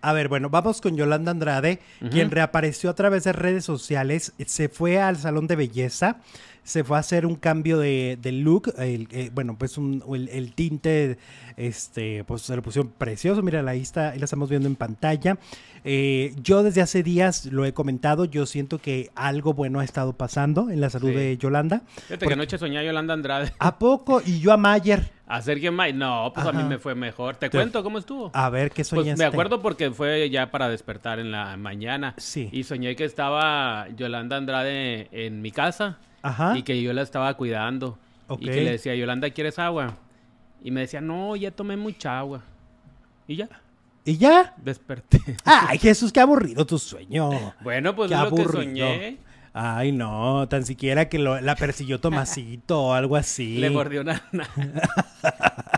A ver, bueno, vamos con Yolanda Andrade, quien reapareció a través de redes sociales, se fue al salón de belleza, se fue a hacer un cambio de, look, eh, bueno, pues el, tinte, este, pues se lo pusieron precioso, mira, ahí está, ahí la estamos viendo en pantalla. Eh, yo desde hace días lo he comentado, yo siento que algo bueno ha estado pasando en la salud de Yolanda. Fíjate que anoche soñé a Yolanda Andrade. ¿A poco? Y yo a Mayer. ¿A Sergio Mayer? No, pues a mí me fue mejor. ¿Te, cuento cómo estuvo? A ver, ¿qué soñaste? Pues me acuerdo porque fue ya para despertar en la mañana. Sí. Y soñé que estaba Yolanda Andrade en mi casa. Ajá. Y que yo la estaba cuidando. Y que le decía, Yolanda, ¿quieres agua? Y me decía, no, ya tomé mucha agua. Y ya. ¿Y ya? Desperté. Ay, Jesús, qué aburrido tu sueño. Bueno, pues qué es lo que soñé. Ay, no, tan siquiera que la persiguió Tomasito o algo así. Le mordió una...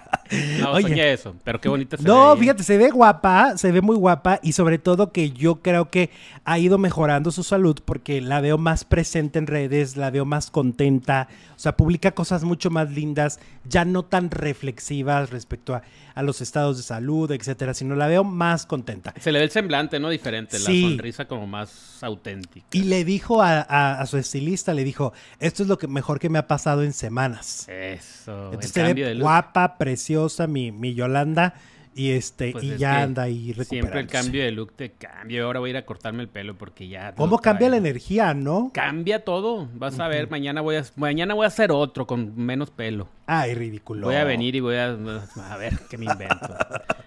No, Oye, soñé eso, pero qué bonita se No, fíjate, se ve guapa, se ve muy guapa y sobre todo que yo creo que ha ido mejorando su salud porque la veo más presente en redes, la veo más contenta, o sea, publica cosas mucho más lindas, ya no tan reflexivas respecto a, los estados de salud, etcétera, sino la veo más contenta. Se le ve el semblante, ¿no? Diferente, la sonrisa como más auténtica. Y le dijo a, su estilista, le dijo, esto es lo que mejor que me ha pasado en semanas. Eso. Entonces se ve guapa, preciosa, mi, mi Yolanda. Y este, pues y ya anda ahí recuperándose. Siempre el cambio de look te cambia. Ahora voy a ir a cortarme el pelo porque ya. ¿Cómo cambia la energía, no? Cambia todo. Vas a ver, mañana voy a, mañana voy a hacer otro con menos pelo. Ay, ridículo. Voy a venir y voy a, a ver qué me invento.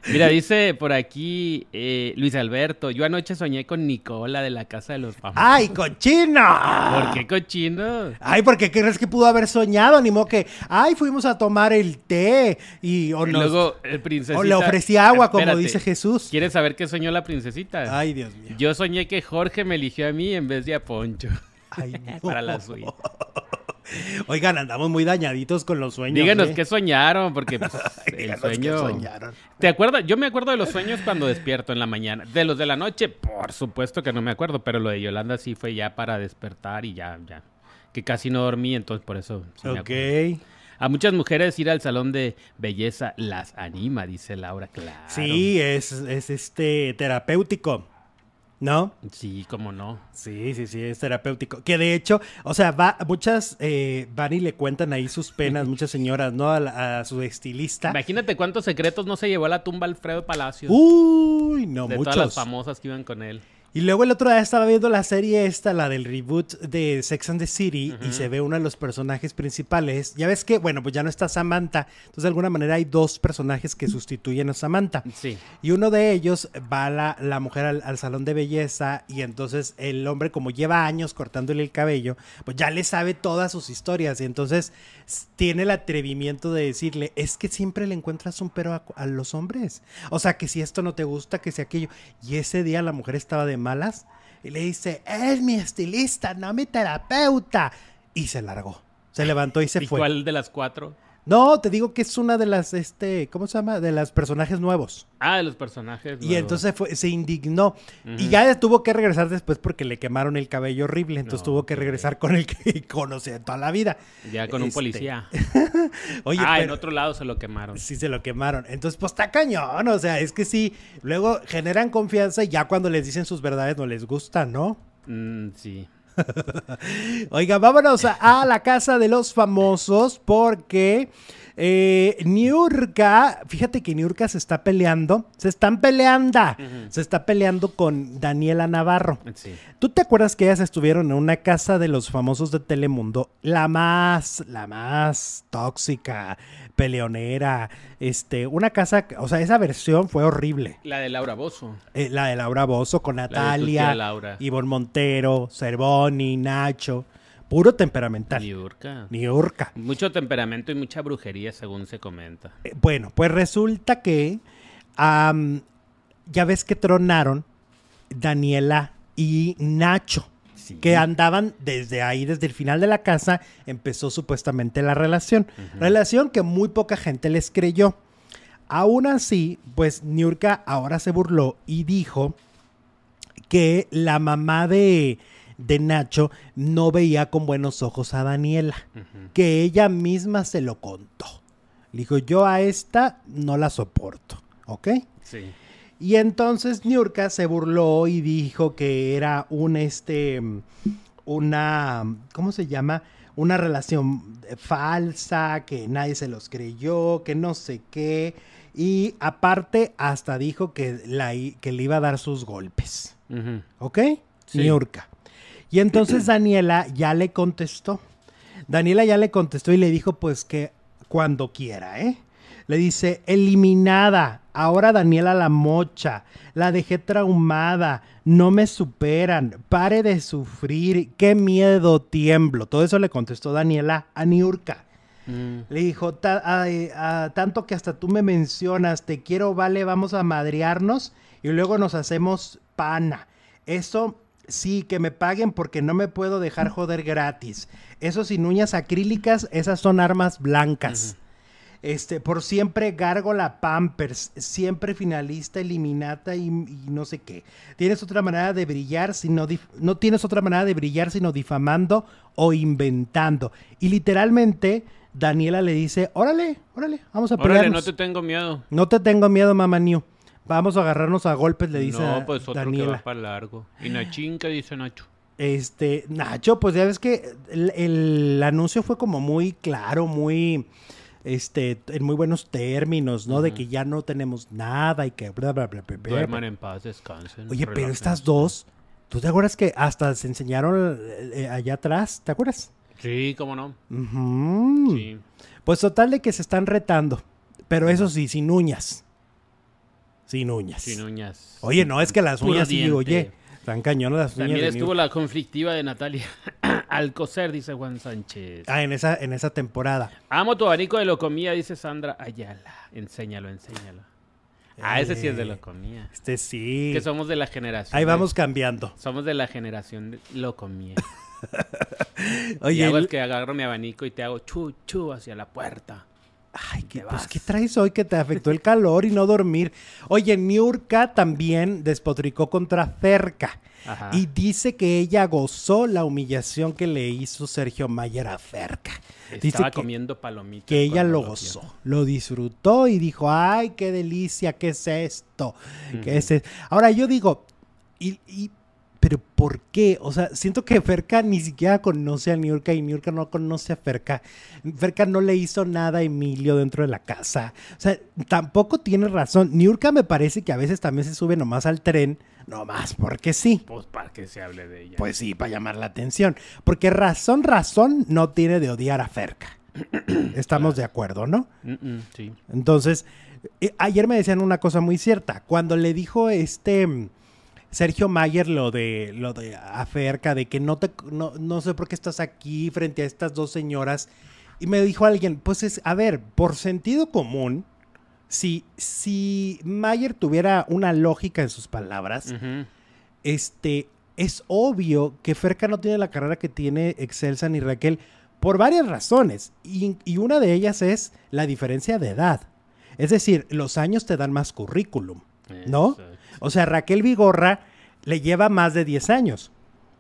Mira, dice por aquí eh, Luis Alberto, yo anoche soñé con Nicola de la Casa de los Famosos. ¡Ay, cochino! ¿Por qué cochino? Ay, porque ¿qué crees que pudo haber soñado? Ni modo que, ay, fuimos a tomar el té y... O luego el princesita... O le ofrecí agua, como dice Jesús. ¿Quieres saber qué soñó la princesita? Ay, Dios mío. Yo soñé que Jorge me eligió a mí en vez de a Poncho. Ay, no. Para la suya. Oigan, andamos muy dañaditos con los sueños. Díganos ¿eh? qué soñaron, porque pues, el sueño. Soñaron. ¿Te acuerdas? Yo me acuerdo de los sueños cuando despierto en la mañana. De los de la noche, por supuesto que no me acuerdo, pero lo de Yolanda sí fue ya para despertar y ya, ya. Que casi no dormí, entonces por eso. ok. A muchas mujeres ir al salón de belleza las anima, dice Laura. Claro. Sí, es, es este terapéutico. ¿No? Sí, cómo no. Sí, sí, sí, es terapéutico. Que de hecho, o sea, va, muchas eh, van y le cuentan ahí sus penas, muchas señoras, ¿no? A, su estilista. Imagínate cuántos secretos no se llevó a la tumba Alfredo Palacios. Uy, no, de muchos. todas las famosas que iban con él. Y luego el otro día estaba viendo la serie esta, la del reboot de Sex and the City, y se ve uno de los personajes principales. Ya ves que, bueno, pues ya no está Samantha. Entonces, de alguna manera hay dos personajes que sustituyen a Samantha. Sí. Y uno de ellos va la, la mujer al, salón de belleza y entonces el hombre, como lleva años cortándole el cabello, pues ya le sabe todas sus historias. Y entonces tiene el atrevimiento de decirle, es que siempre le encuentras un pero a, a los hombres. O sea, que si esto no te gusta, que si aquello. Y ese día la mujer estaba de malas y le dice, es mi estilista, no mi terapeuta. Y se largó. Se levantó y se ¿Y fue. ¿Cuál de las cuatro? No, te digo que es una de las, este, ¿cómo se llama? De las personajes nuevos. Ah, de los personajes. Y entonces fue, se indignó. Y ya tuvo que regresar después porque le quemaron el cabello horrible. Entonces tuvo que regresar con el que conocía toda la vida. Ya con un este, policía. Oye, ah, en otro lado se lo quemaron. Sí, se lo quemaron. Entonces, pues está cañón. O sea, es que sí. Luego generan confianza y ya cuando les dicen sus verdades no les gusta, ¿no? Mm, sí. Oiga, vámonos a, la casa de los famosos porque eh, Niurka, fíjate que Niurka se está peleando, se están peleando, se está peleando con Daniela Navarro. ¿Tú te acuerdas que ellas estuvieron en una casa de los famosos de Telemundo? La más, la más tóxica, peleonera, este, una casa, o sea, esa versión fue horrible. La de Laura Bozo. Eh, la de Laura Bozo con Natalia, Ivonne Montero, Cervoni, Nacho. Puro temperamental. Ni urca. Mucho temperamento y mucha brujería, según se comenta. Eh, bueno, pues resulta que ya ves que tronaron Daniela y Nacho. Que andaban desde ahí, desde el final de la casa, empezó supuestamente la relación. Relación que muy poca gente les creyó. Aún así, pues Niurka ahora se burló y dijo que la mamá de, de Nacho no veía con buenos ojos a Daniela, que ella misma se lo contó. Le dijo, yo a esta no la soporto, ¿ok? Sí. Y entonces Niurka se burló y dijo que era un, este, una, ¿cómo se llama? Una relación falsa, que nadie se los creyó, que no sé qué. Y aparte hasta dijo que, la, que le iba a dar sus golpes. ¿Ok? Niurka. Y entonces Daniela ya le contestó. Daniela ya le contestó y le dijo pues que cuando quiera, ¿eh? Le dice, eliminada, ahora Daniela la mocha, la dejé traumada, no me superan, pare de sufrir, qué miedo tiemblo. Todo eso le contestó Daniela a Niurka. Mm. Le dijo, tanto que hasta tú me mencionas, te quiero, vale, vamos a madrearnos y luego nos hacemos pana. Eso Sí, que me paguen porque no me puedo dejar joder gratis. Eso sin uñas acrílicas, esas son armas blancas. Este, por siempre Gárgola Pampers, siempre finalista, eliminata y, no sé qué. Tienes otra manera de brillar, sino no tienes otra manera de brillar sino difamando o inventando. Y literalmente Daniela le dice, órale, órale, vamos a pelearnos. Órale, no te tengo miedo. No te tengo miedo, mamá New. Vamos a agarrarnos a golpes, le dice No, pues otro que va para largo. Y Nachín, ¿qué dice Nacho? Este, Nacho, pues ya ves que el, anuncio fue como muy claro, muy, este, en muy buenos términos, ¿no? De que ya no tenemos nada y que bla, bla, bla, bla. Duerman en paz, descansen. Oye, pero estas dos, ¿tú te acuerdas que hasta se enseñaron eh, allá atrás? ¿Te acuerdas? Sí, cómo no. Sí. Pues total de que se están retando, pero eso sí, sin uñas. Sin uñas. Sin uñas. Oye, no, es que las uñas, sí, oye, están cañonas las. También estuvo la conflictiva de Natalia Alcocer, dice Juan Sánchez. Ah, en esa, en esa temporada. Amo tu abanico de locomía, dice Sandra Ayala. Enséñalo, enséñalo. Ah, ese sí es de eh, locomía. Este sí. Que somos de la generación. Ahí vamos cambiando. Somos de la generación de locomía. Oye, y hago el que agarro mi abanico y te hago chu chu hacia la puerta. Ay, ¿qué, pues, ¿qué traes hoy que te afectó el calor y no dormir? Oye, Niurka también despotricó contra Ferca. Y dice que ella gozó la humillación que le hizo Sergio Mayer a Ferca. Estaba comiendo palomitas. Que ella lo gozó, lo disfrutó y dijo, ay, qué delicia, ¿qué es esto? ¿Qué es Ahora yo digo, y, ¿por qué? O sea, siento que Ferca ni siquiera conoce a Niurka y Niurka no conoce a Ferca. Ferca no le hizo nada a Emilio dentro de la casa. O sea, tampoco tiene razón. Niurka me parece que a veces también se sube nomás al tren, nomás porque sí. Pues para que se hable de ella. Pues sí, para llamar la atención. Porque razón, razón no tiene de odiar a Ferca. Estamos de acuerdo, ¿no? sí. Entonces, eh, ayer me decían una cosa muy cierta. Cuando le dijo este Sergio Mayer lo de lo de acerca de que no te no, sé por qué estás aquí frente a estas dos señoras y me dijo alguien, pues es a ver, por sentido común, si si Mayer tuviera una lógica en sus palabras, este es obvio que Ferca no tiene la carrera que tiene Excelsa ni Raquel por varias razones y, y una de ellas es la diferencia de edad. Es decir, los años te dan más currículum, ¿no? O sea, Raquel Vigorra le lleva más de 10 años.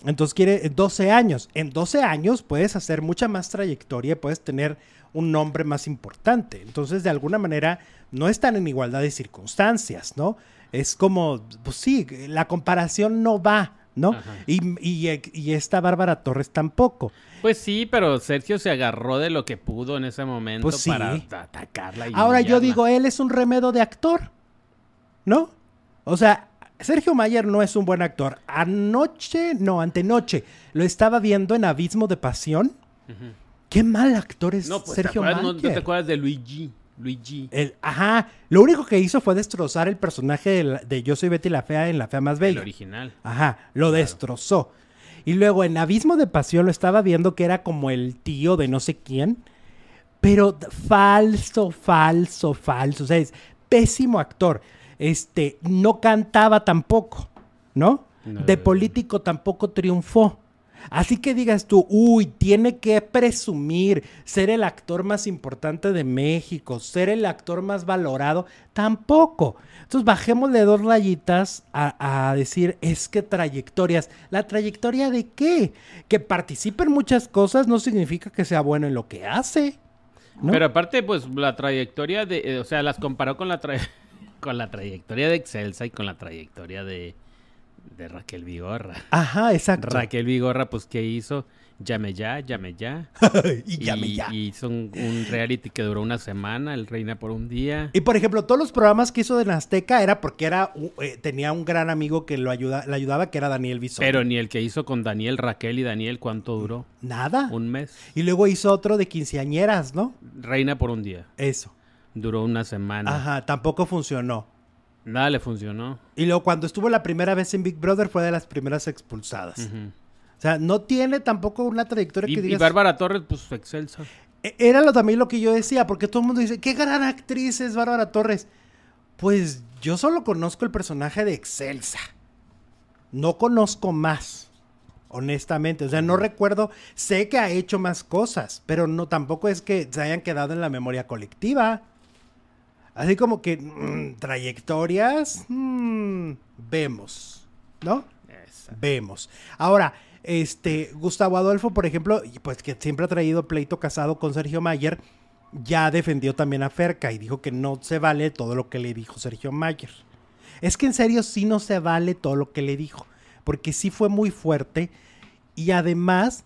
Entonces quiere 12 años. En 12 años puedes hacer mucha más trayectoria y puedes tener un nombre más importante. Entonces, de alguna manera, no están en igualdad de circunstancias, ¿no? Es como, pues sí, la comparación no va, ¿no? Y, y, esta Bárbara Torres tampoco. Pues sí, pero Sergio se agarró de lo que pudo en ese momento pues para atacarla. Y Ahora yo digo, él es un remedo de actor, ¿no? O sea, Sergio Mayer no es un buen actor. Anoche, no, antenoche, lo estaba viendo en Abismo de Pasión. Qué mal actor es pues, Sergio Mayer. No, te acuerdas de Luigi. Luigi. El, ajá, lo único que hizo fue destrozar el personaje de, Yo soy Betty la Fea en La Fea Más Bella. El original. Ajá, lo destrozó. Y luego en Abismo de Pasión lo estaba viendo que era como el tío de no sé quién. Pero falso, falso, falso. O sea, es pésimo actor este, no cantaba tampoco, ¿no? de político tampoco triunfó. Así que digas tú, uy, tiene que presumir ser el actor más importante de México, ser el actor más valorado, tampoco. Entonces bajémosle dos rayitas a, decir, es que trayectorias. ¿La trayectoria de qué? Que participe en muchas cosas no significa que sea bueno en lo que hace. Pero aparte, pues la trayectoria de, eh, o sea, las comparó con la trayectoria con la trayectoria de Excelsa y con la trayectoria de, de Raquel Vigorra. Ajá, exacto. Raquel Vigorra, pues, ¿qué hizo? Llame ya, llame ya. y llame ya. Y hizo un, reality que duró una semana, el Reina por un día. Y por ejemplo, todos los programas que hizo de Azteca era porque era eh, tenía un gran amigo que lo ayuda, le ayudaba, que era Daniel Bison. Pero ni el que hizo con Daniel, Raquel y Daniel, ¿cuánto duró? Nada. Un mes. Y luego hizo otro de quinceañeras, ¿no? Reina por un día. Eso. Duró una semana. Ajá, tampoco funcionó. Nada le funcionó. Y luego cuando estuvo la primera vez en Big Brother fue de las primeras expulsadas. O sea, no tiene tampoco una trayectoria que digas... Y Bárbara Torres, pues excelsa. E, era lo, también lo que yo decía, porque todo el mundo dice, qué gran actriz es Bárbara Torres. Pues yo solo conozco el personaje de Excelsa. No conozco más, honestamente. O sea, no recuerdo, sé que ha hecho más cosas, pero no tampoco es que se hayan quedado en la memoria colectiva. Así como que mm, trayectorias, mm, vemos, ¿no? Vemos. Ahora, este, Gustavo Adolfo, por ejemplo, pues que siempre ha traído pleito casado con Sergio Mayer, ya defendió también a Ferca y dijo que no se vale todo lo que le dijo Sergio Mayer. Es que en serio sí no se vale todo lo que le dijo, porque sí fue muy fuerte y además,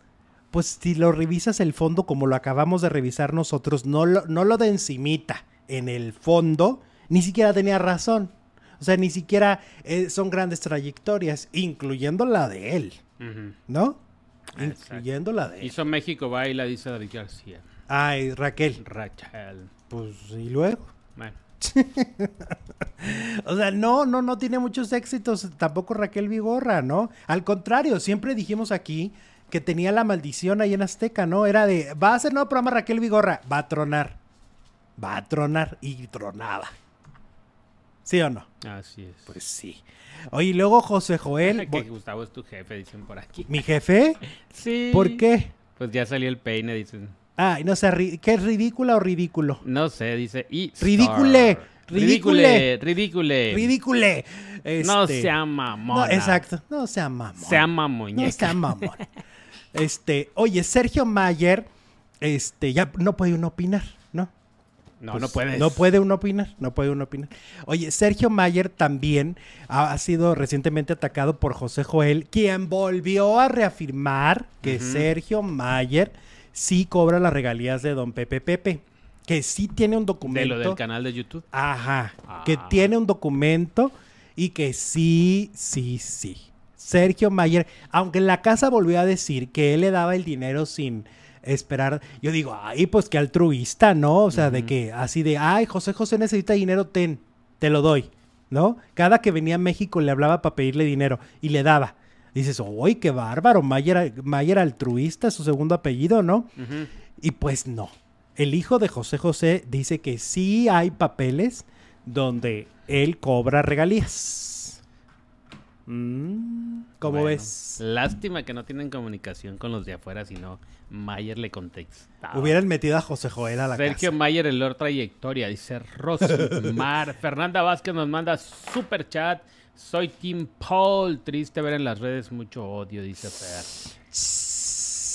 pues si lo revisas el fondo como lo acabamos de revisar nosotros, no lo, no lo de encimita en el fondo ni siquiera tenía razón. O sea, ni siquiera eh, son grandes trayectorias, incluyendo la de él, ¿no? Incluyendo la de él. Hizo México baila, dice David García. Ay, Raquel. Rachel. Pues, ¿y luego? Bueno. o sea, no, no, no tiene muchos éxitos, tampoco Raquel Vigorra, ¿no? Al contrario, siempre dijimos aquí que tenía la maldición ahí en Azteca, ¿no? Era de, va a hacer nuevo programa Raquel Vigorra, va a tronar va a tronar y tronaba. ¿Sí o no? Así es. Pues sí. Oye, luego José Joel. que Gustavo es tu jefe, dicen por aquí. ¿Mi jefe? Sí. ¿Por qué? Pues ya salió el peine, dicen. Ah, no sé, ¿qué es ridícula o ridículo? No sé, dice. Y ridícule. Ridícule. Ridícule. Ridícule. no este, sea mamón. No, exacto. No sea mamón. Sea mamón. No sea mamón. este, oye, Sergio Mayer, este, ya no puede uno opinar. No, no puede. No puede uno opinar, no puede uno opinar. Oye, Sergio Mayer también ha, sido recientemente atacado por José Joel, quien volvió a reafirmar que Sergio Mayer sí cobra las regalías de Don Pepe Pepe. Que sí tiene un documento. De lo del canal de YouTube. Ajá. Que ah. tiene un documento y que sí, sí, sí. Sergio Mayer, aunque la casa volvió a decir que él le daba el dinero sin esperar. Yo digo, ay, pues qué altruista, ¿no? O sea, de que así de, ay, José José necesita dinero, ten, te lo doy, ¿no? Cada que venía a México le hablaba para pedirle dinero y le daba. Dices, uy, qué bárbaro, Mayer, Mayer altruista, su segundo apellido, ¿no? Y pues no. El hijo de José José dice que sí hay papeles donde él cobra regalías. Mm, ¿Cómo ves? Lástima que no tienen comunicación con los de afuera, sino Mayer le contextaba. Hubieran metido a José Joel a la Sergio Mayer en la trayectoria, dice Rosmar. Fernanda Vázquez nos manda super chat. Soy Tim Paul. Triste ver en las redes mucho odio, dice Fer.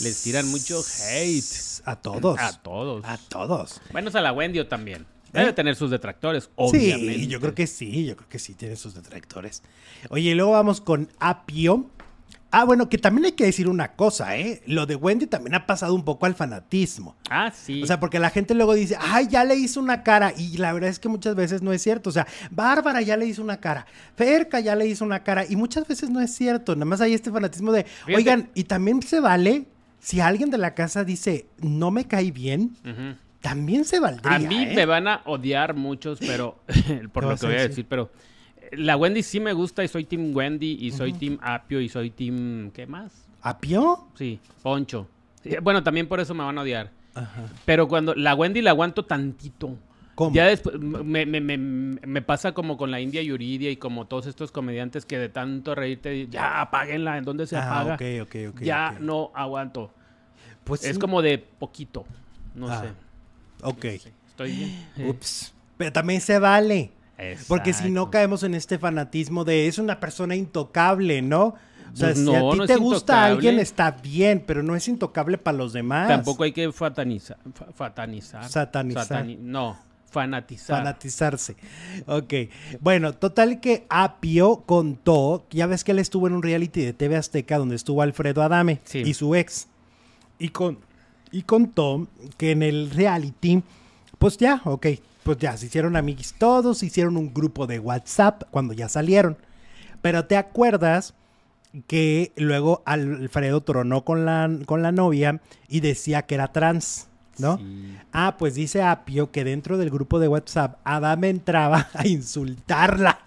Les tiran mucho hate. A todos. A todos. A todos. Bueno, a la Wendy también. Debe ¿Eh? tener sus detractores, obviamente. Sí, yo creo que sí, yo creo que sí tiene sus detractores. Oye, y luego vamos con Apio. Ah, bueno, que también hay que decir una cosa, ¿eh? Lo de Wendy también ha pasado un poco al fanatismo. Ah, sí. O sea, porque la gente luego dice, ay, ya le hizo una cara. Y la verdad es que muchas veces no es cierto. O sea, Bárbara ya le hizo una cara. Ferca ya le hizo una cara. Y muchas veces no es cierto. Nada más hay este fanatismo de, oigan, y también se vale si alguien de la casa dice, no me cae bien. También se valdría. A mí ¿eh? me van a odiar muchos, pero por lo que voy a decir, pero la Wendy sí me gusta y soy Team Wendy y soy Team Apio y soy Team. ¿Qué más? ¿Apio? Sí, Poncho. bueno, también por eso me van a odiar. Pero cuando la Wendy la aguanto tantito. ¿Cómo? Ya después me, pasa como con la India Yuridia y como todos estos comediantes que de tanto reírte, ya apáguenla, ¿en dónde se ah, apaga? ya no aguanto. Pues es como de poquito, no ah, sé. Ok. Estoy bien. Ups. Pero también se vale. Porque si no caemos en este fanatismo de es una persona intocable, ¿no? O sea, pues si a ti te gusta alguien está bien, pero no es intocable para los demás. Tampoco hay que fatanizar. fatanizar. Satanizar. no, fanatizar. Fanatizarse. Ok. Bueno, total que Apio contó, ya ves que él estuvo en un reality de TV Azteca donde estuvo Alfredo Adame y su ex. Y, con, y contó que en el reality, pues ya, ok, pues ya se hicieron amigos todos, hicieron un grupo de WhatsApp cuando ya salieron. Pero te acuerdas que luego Alfredo tronó con la, con la novia y decía que era trans, ¿no? Ah, pues dice Apio que dentro del grupo de WhatsApp Adame entraba a insultarla.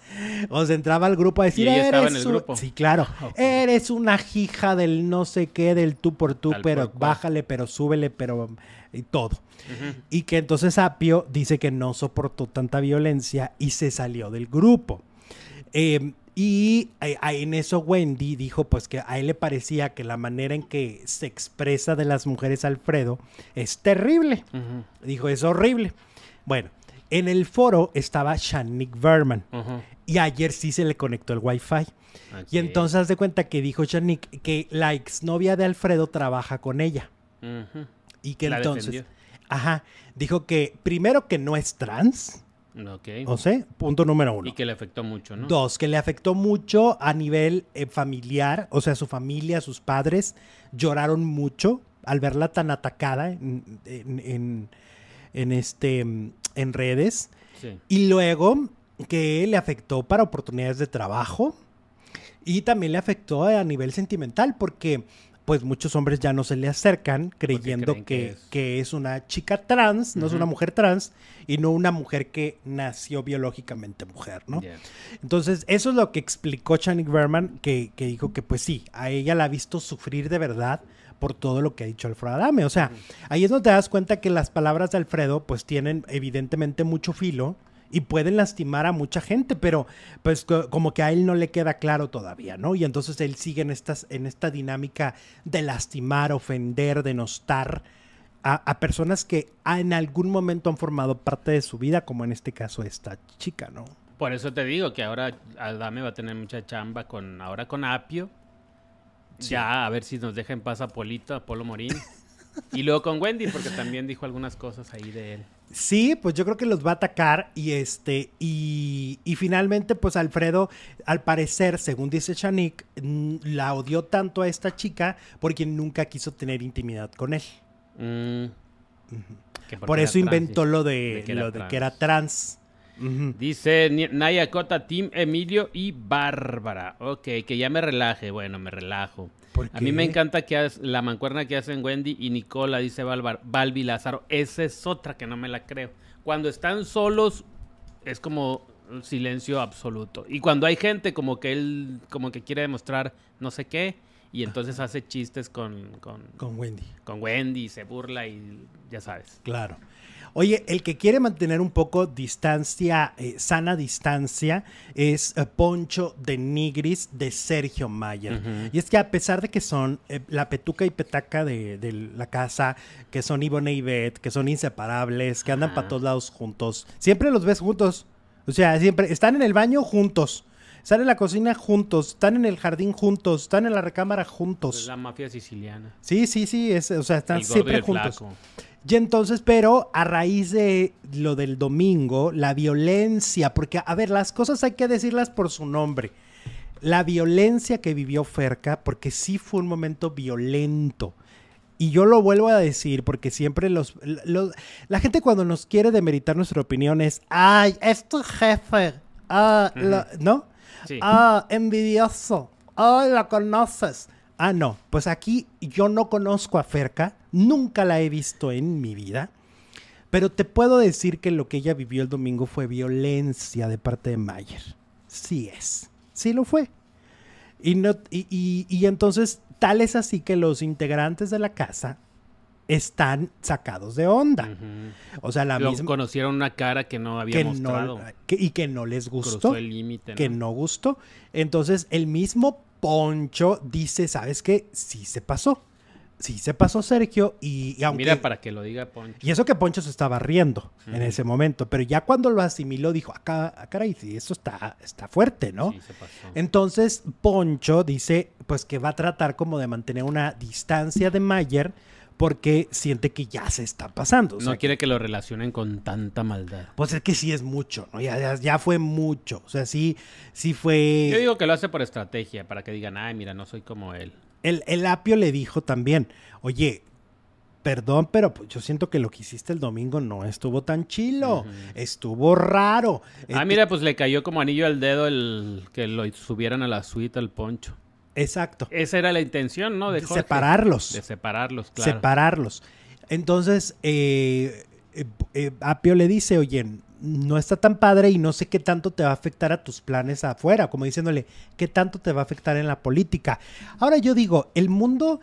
O sea, entraba al grupo a decir, eres Sí, claro. Eres una hija del no sé qué, del tú por tú, pero bájale, pero súbele, pero y todo. Y que entonces Apio dice que no soportó tanta violencia y se salió del grupo. Em, y eh, en eso Wendy dijo pues que a él le parecía que la manera en que se expresa de las mujeres Alfredo es terrible. Dijo, es horrible. Bueno, en el foro estaba Shanik Verman. Y ayer sí se le conectó el wifi. Y entonces haz de cuenta que dijo Shanik que la exnovia de Alfredo trabaja con ella. Y que entonces. Ajá. Dijo que primero que no es trans. Ok. O sea, punto número uno. Y que le afectó mucho, ¿no? Dos, que le afectó mucho a nivel eh, familiar. O sea, su familia, sus padres lloraron mucho al verla tan atacada en, en, este, en redes. Sí. Y luego que le afectó para oportunidades de trabajo. Y también le afectó a nivel sentimental porque pues muchos hombres ya no se le acercan creyendo que, es... una chica trans, no es una mujer trans, y no una mujer que nació biológicamente mujer, ¿no? Entonces, eso es lo que explicó Channing Berman, que, dijo que pues sí, a ella la ha visto sufrir de verdad por todo lo que ha dicho Alfredo Adame. O sea, ahí es donde te das cuenta que las palabras de Alfredo pues tienen evidentemente mucho filo y pueden lastimar a mucha gente, pero pues como que a él no le queda claro todavía, ¿no? Y entonces él sigue en, estas, en esta dinámica de lastimar, ofender, denostar a, a personas que en algún momento han formado parte de su vida, como en este caso esta chica, ¿no? Por eso te digo que ahora Aldame va a tener mucha chamba con ahora con Apio. Ya, a ver si nos deja en paz a Polito, a Polo Morín. Y luego con Wendy, porque también dijo algunas cosas ahí de él. Sí, pues yo creo que los va a atacar y este y, y finalmente pues Alfredo al parecer, según dice Shanik, la odió tanto a esta chica porque nunca quiso tener intimidad con él. Mm. Por eso inventó lo de, lo de que era trans. Dice Naya Cota, Tim Emilio y Bárbara. Ok, que ya me relaje. Bueno, me relajo. A mí me encanta que la mancuerna que hacen Wendy y Nicola, dice Balbi Lázaro. Esa es otra que no me la creo. Cuando están solos es como silencio absoluto. Y cuando hay gente como que él como que quiere demostrar no sé qué y entonces hace chistes con, con, con Wendy. Con Wendy, se burla y ya sabes. Claro. Oye, el que quiere mantener un poco distancia, eh, sana distancia, es eh, Poncho de Nigris de Sergio Mayer. Y es que a pesar de que son eh, la petuca y petaca de, la casa, que son Ivonne y Beth, que son inseparables, que andan para todos lados juntos, siempre los ves juntos. O sea, siempre están en el baño juntos. Están en la cocina juntos, están en el jardín juntos, están en la recámara juntos. Es la mafia siciliana. Sí, sí, sí, es, o sea, están siempre juntos. Y entonces, pero a raíz de lo del domingo, la violencia, porque, a ver, las cosas hay que decirlas por su nombre. La violencia que vivió Ferca, porque sí fue un momento violento. Y yo lo vuelvo a decir porque siempre los, la gente cuando nos quiere demeritar nuestra opinión es, ay, es tu jefe, ah, ¿no? Ah, envidioso, ay, la conoces. Ah, no, pues aquí yo no conozco a Ferca, nunca la he visto en mi vida, pero te puedo decir que lo que ella vivió el domingo fue violencia de parte de Mayer. Sí es, sí lo fue. Y, no, y, entonces, tal es así que los integrantes de la casa están sacados de onda. O sea, la misma... Conocieron una cara que no había mostrado. y que no les gustó. Que no gustó. Entonces, el mismo Poncho dice, ¿sabes qué? Sí se pasó. Sí se pasó Sergio y, aunque... Mira para que lo diga Poncho. Y eso que Poncho se estaba riendo en ese momento, pero ya cuando lo asimiló dijo, acá, ah, caray, sí, eso está, está fuerte, ¿no? Sí, se pasó. Entonces Poncho dice, pues que va a tratar como de mantener una distancia de Mayer porque siente que ya se está pasando. no quiere que lo relacionen con tanta maldad. Pues es que sí es mucho, ¿no? Ya, ya, fue mucho. O sea, sí, sí fue. Yo digo que lo hace por estrategia, para que digan, ay, mira, no soy como él. El, el apio le dijo también, oye, perdón, pero pues yo siento que lo que hiciste el domingo no estuvo tan chilo, estuvo raro. Ah, mira, pues le cayó como anillo al dedo el que lo subieran a la suite al poncho. Exacto. Esa era la intención, ¿no? De, separarlos. De separarlos, claro. Separarlos. Entonces, eh, eh, eh, Apio le dice, oye, no está tan padre y no sé qué tanto te va a afectar a tus planes afuera, como diciéndole, qué tanto te va a afectar en la política. Ahora yo digo, el mundo,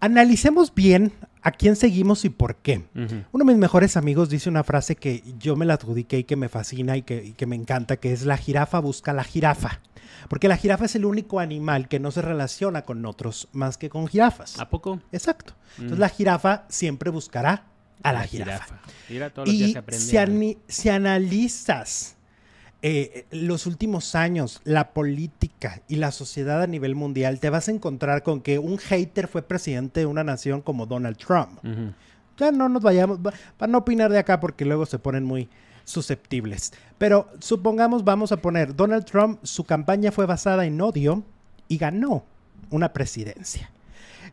analicemos bien a quién seguimos y por qué. Uno de mis mejores amigos dice una frase que yo me la adjudiqué y que me fascina y que, y que me encanta, que es la jirafa busca la jirafa. Porque la jirafa es el único animal que no se relaciona con otros más que con jirafas. ¿A poco? Exacto. Entonces mm. la jirafa siempre buscará a la, jirafa. Mira todo lo y que se si, analizas eh, los últimos años, la política y la sociedad a nivel mundial, te vas a encontrar con que un hater fue presidente de una nación como Donald Trump. Ya no nos vayamos, para no opinar de acá porque luego se ponen muy, susceptibles. Pero supongamos, vamos a poner, Donald Trump, su campaña fue basada en odio y ganó una presidencia.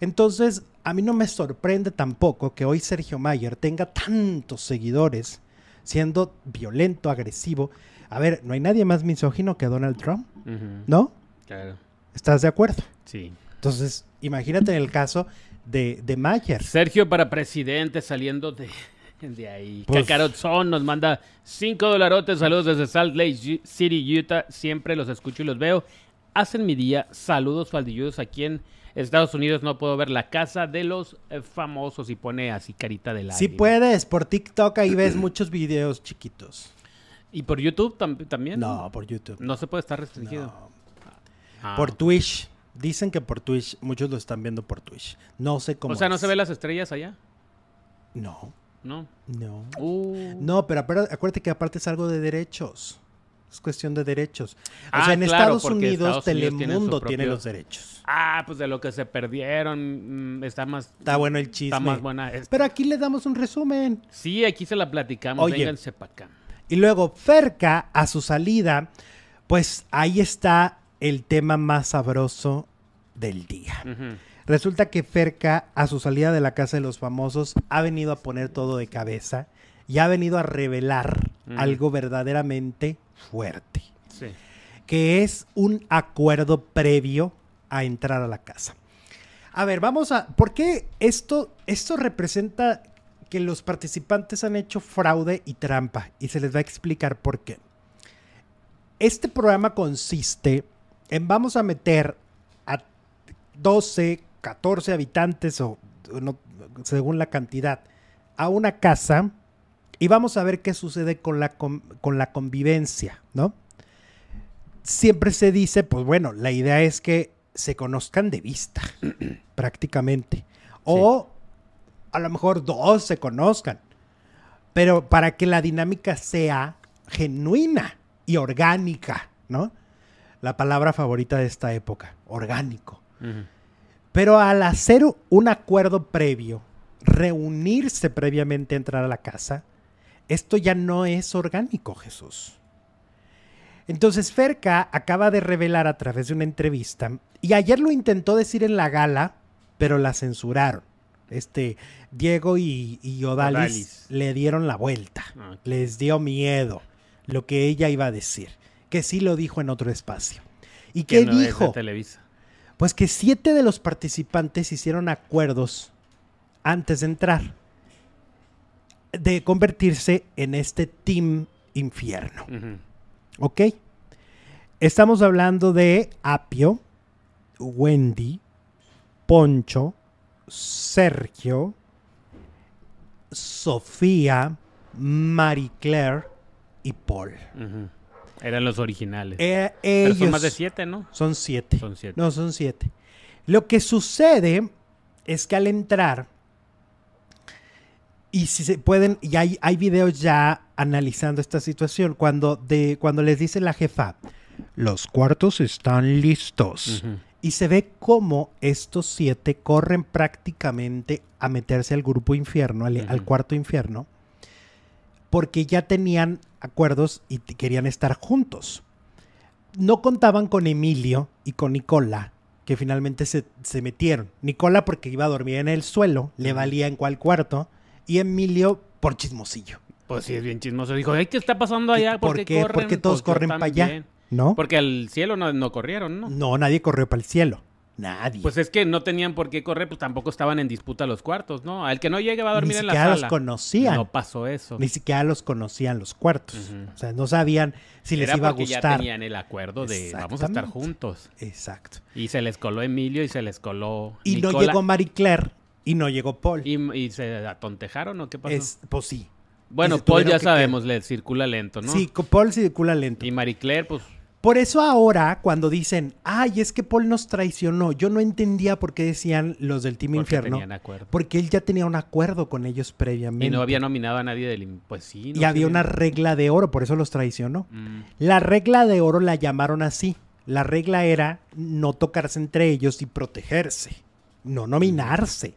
Entonces, a mí no me sorprende tampoco que hoy Sergio Mayer tenga tantos seguidores siendo violento, agresivo. A ver, no hay nadie más misógino que Donald Trump, ¿no? Claro. ¿Estás de acuerdo? Sí. Entonces, imagínate en el caso de, de Mayer. Sergio para presidente saliendo de de ahí. Pues, nos manda 5 dolarotes. Saludos desde Salt Lake City, Utah. Siempre los escucho y los veo. Hacen mi día. Saludos faldilludos aquí en Estados Unidos. No puedo ver la casa de los eh, famosos y pone así carita de la. Sí puedes. Por TikTok ahí ves muchos videos chiquitos. ¿Y por YouTube también? No, por YouTube. No se puede estar restringido. Ah. Por Twitch. Dicen que por Twitch, muchos lo están viendo por Twitch. No sé cómo. O sea, ¿no se ve las estrellas allá? No. ¿no? No. Uh. No, pero acuérdate que aparte es algo de derechos. Es cuestión de derechos. O sea, en Estados, Unidos, Telemundo tiene, los derechos. Ah, pues de lo que se perdieron. Mm, está más. Está bueno el chisme. Está más buena. Pero aquí le damos un resumen. Sí, aquí se la platicamos. Oye, Vénganse para acá. Y luego, Ferca, a su salida, pues ahí está el tema más sabroso del día. Resulta que Ferca, a su salida de la Casa de los Famosos, ha venido a poner todo de cabeza y ha venido a revelar algo verdaderamente fuerte. Sí. Que es un acuerdo previo a entrar a la casa. A ver, vamos a. ¿Por qué esto, esto representa que los participantes han hecho fraude y trampa? Y se les va a explicar por qué. Este programa consiste en vamos a meter a 12, 14 habitantes o según la cantidad a una casa y vamos a ver qué sucede con la, con, la convivencia, ¿no? Siempre se dice, pues bueno, la idea es que se conozcan de vista, prácticamente. O a lo mejor dos se conozcan. Pero para que la dinámica sea genuina y orgánica, ¿no? La palabra favorita de esta época, orgánico. Pero al hacer un acuerdo previo, reunirse previamente a entrar a la casa, esto ya no es orgánico, Jesús. Entonces Ferca acaba de revelar a través de una entrevista, y ayer lo intentó decir en la gala, pero la censuraron. Este, Diego y, y Odalis, le dieron la vuelta, ah, les dio miedo lo que ella iba a decir, que sí lo dijo en otro espacio. ¿Y qué dijo? Pues que siete de los participantes hicieron acuerdos antes de entrar de convertirse en este Team Infierno. ¿Ok? Estamos hablando de Apio, Wendy, Poncho, Sergio, Sofía, Marie Claire y Paul. Eran los originales. Eh, son más de siete, ¿no? Son siete. Son siete. No, son siete. Lo que sucede es que al entrar y si se pueden, y hay, hay videos ya analizando esta situación, cuando, de, cuando les dice la jefa, los cuartos están listos. Y se ve cómo estos siete corren prácticamente a meterse al grupo infierno, al, cuarto infierno, porque ya tenían acuerdos y querían estar juntos. No contaban con Emilio y con Nicola, que finalmente se, se metieron. Nicola porque iba a dormir en el suelo, le valía en cuál cuarto y Emilio por chismosillo. Pues sí, es bien chismoso. Dijo, ¿qué está pasando allá? ¿Por, qué, corren? Porque todos pues corren para allá, ¿no? Porque al cielo no, corrieron, ¿no? No, nadie corrió para el cielo. Nadie. Pues es que no tenían por qué correr, pues tampoco estaban en disputa los cuartos, ¿no? Al que no llegue va a dormir en la sala. Ni siquiera los conocían. No pasó eso. Ni siquiera los conocían los cuartos. O sea, no sabían si les iba a gustar. ya tenían el acuerdo de vamos a estar juntos. Exacto. Y se les coló Emilio y se les coló Y no llegó Marie Claire y no llegó Paul. ¿Y, se atontejaron o qué pasó? pues sí. Bueno, Paul ya sabemos, le circula lento, ¿no? Sí, Paul circula lento. Y Marie Claire, pues... Por eso ahora, cuando dicen, ay, es que Paul nos traicionó, yo no entendía por qué decían los del Team porque Infierno. Acuerdo. Porque él ya tenía un acuerdo con ellos previamente. Y no había nominado a nadie del... Pues sí. y había una regla de oro, por eso los traicionó. Mm. La regla de oro la llamaron así. La regla era no tocarse entre ellos y protegerse, no nominarse.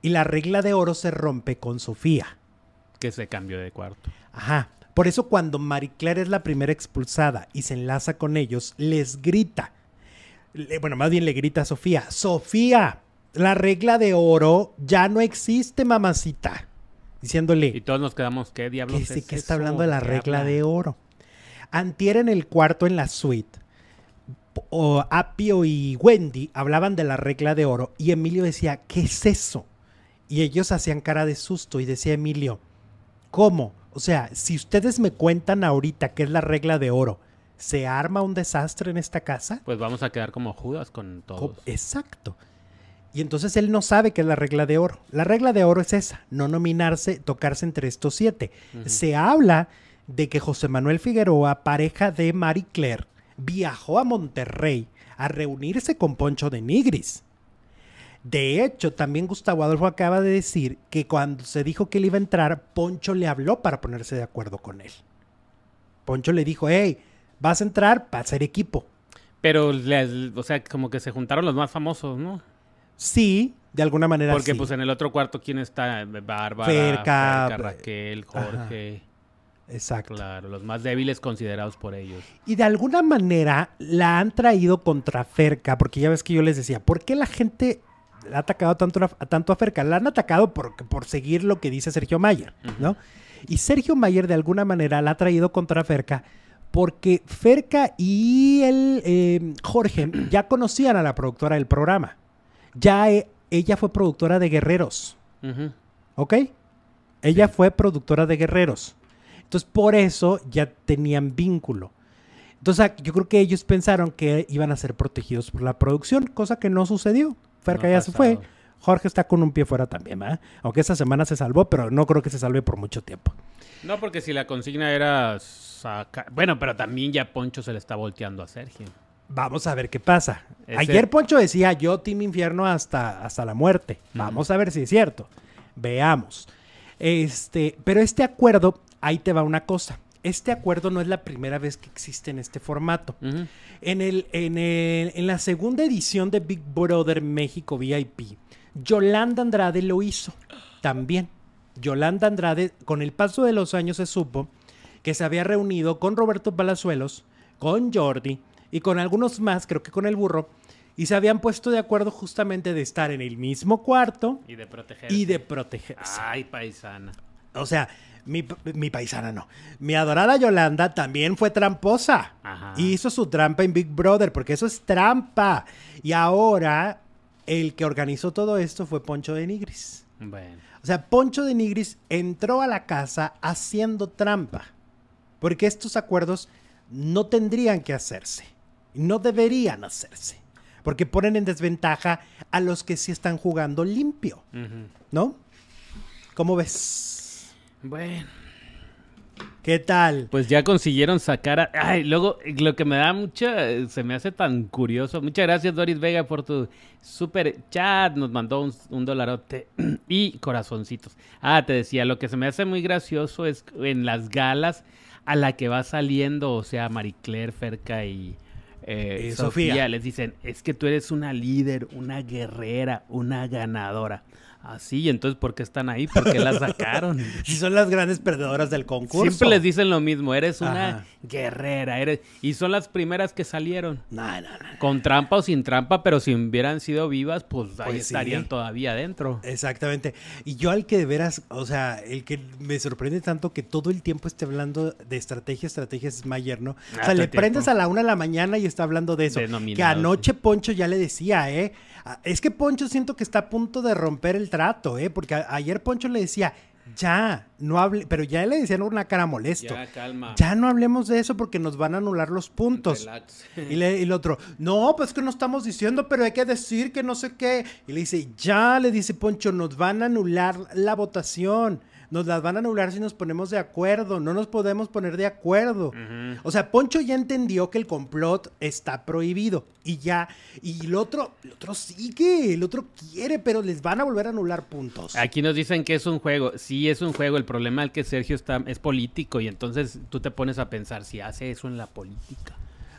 Y la regla de oro se rompe con Sofía. Que se cambió de cuarto. Ajá. Por eso cuando Marie Claire es la primera expulsada y se enlaza con ellos, les grita. Bueno, más bien le grita a Sofía. Sofía, la regla de oro ya no existe, mamacita. Diciéndole. Y todos nos quedamos, ¿qué diablos que, que está hablando de la regla de oro. Antier en el cuarto en la suite, o Apio y Wendy hablaban de la regla de oro y Emilio decía, ¿qué es eso? Y ellos hacían cara de susto y decía Emilio, ¿cómo? O sea, si ustedes me cuentan ahorita qué es la regla de oro, ¿se arma un desastre en esta casa? Pues vamos a quedar como Judas con todos. Exacto. Y entonces él no sabe qué es la regla de oro. La regla de oro es esa, no nominarse, tocarse entre estos siete. Se habla de que José Manuel Figueroa, pareja de Marie Claire, viajó a Monterrey a reunirse con Poncho de Nigris. De hecho, también Gustavo Adolfo acaba de decir que cuando se dijo que él iba a entrar, Poncho le habló para ponerse de acuerdo con él. Poncho le dijo, hey, vas a entrar para ser equipo. Pero, o sea, como que se juntaron los más famosos, ¿no? Sí, de alguna manera Porque pues en el otro cuarto, ¿quién está? Bárbara, Ferca, Raquel, Jorge. Exacto. Claro, los más débiles considerados por ellos. Y de alguna manera la han traído contra Ferca, porque ya ves que yo les decía, ¿por qué la gente ha atacado tanto a, tanto a Ferca? La han atacado por, por seguir lo que dice Sergio Mayer, ¿no? Y Sergio Mayer de alguna manera la ha traído contra Ferca porque Ferca y el eh, Jorge ya conocían a la productora del programa. Ya eh, ella fue productora de Guerreros. ¿Ok? Ella fue productora de Guerreros. Entonces, por eso ya tenían vínculo. Entonces, yo creo que ellos pensaron que iban a ser protegidos por la producción, cosa que no sucedió. Ferca ya se fue. Jorge está con un pie fuera también, ¿verdad? Aunque esta semana se salvó, pero no creo que se salve por mucho tiempo. No, porque si la consigna era sacar... Bueno, pero también ya Poncho se le está volteando a Sergio. Vamos a ver qué pasa. Ayer Poncho decía, yo Team Infierno hasta, hasta la muerte. Vamos a ver si es cierto. Veamos. Este, pero este acuerdo, ahí te va una cosa. Este acuerdo no es la primera vez que existe en este formato. en, el, en, el, en la segunda edición de Big Brother México VIP, Yolanda Andrade lo hizo también. Yolanda Andrade, con el paso de los años se supo que se había reunido con Roberto Palazuelos, con Jordi y con algunos más, creo que con el burro, y se habían puesto de acuerdo justamente de estar en el mismo cuarto y de protegerse. Y de protegerse. Ay, paisana. O sea, mi, paisana no. Mi adorada Yolanda también fue tramposa. Hizo su trampa en Big Brother, porque eso es trampa. Y ahora el que organizó todo esto fue Poncho de Nigris. Bueno. O sea, Poncho de Nigris entró a la casa haciendo trampa. Porque estos acuerdos no tendrían que hacerse. No deberían hacerse. Porque ponen en desventaja a los que sí están jugando limpio. ¿No? ¿Cómo ves? Bueno. ¿Qué tal? Pues ya consiguieron sacar a... Ay, luego lo que me da mucha... Se me hace tan curioso. Muchas gracias Doris Vega por tu super chat. Nos mandó un, dolarote y corazoncitos. Ah, te decía, lo que se me hace muy gracioso es en las galas a la que va saliendo, o sea, Marie Ferca y... Eh, Sofía les dicen, es que tú eres una líder, una guerrera, una ganadora. Así, entonces, ¿por qué están ahí? ¿Por qué las sacaron? si son las grandes perdedoras del concurso. Siempre les dicen lo mismo, eres una guerrera, eres... Y son las primeras que salieron. No, no, no. Con trampa o sin trampa, pero si hubieran sido vivas, pues, ahí pues estarían todavía adentro. Exactamente. Y yo al que de veras, o sea, el que me sorprende tanto que todo el tiempo esté hablando de estrategia, estrategia es Mayer, ¿no? o ah, sea, le prendes a la una de la mañana y está hablando de eso. que anoche Poncho ya le decía, ¿eh? Ah, es que Poncho siento que está a punto de romper el trato, ¿eh? Porque ayer Poncho le decía, ya, no hable, pero ya le decían una cara molesto. Ya, calma. Ya no hablemos de eso porque nos van a anular los puntos. Y, le, y el otro, no, pues que no estamos diciendo, pero hay que decir que no sé qué. Y le dice, ya, le dice Poncho, nos van a anular la votación nos las van a anular si nos ponemos de acuerdo, no nos podemos poner de acuerdo. O sea, Poncho ya entendió que el complot está prohibido y ya, y el otro, el otro sigue, el otro quiere, pero les van a volver a anular puntos. Aquí nos dicen que es un juego, sí es un juego, el problema es que Sergio está, es político y entonces tú te pones a pensar si hace eso en la política.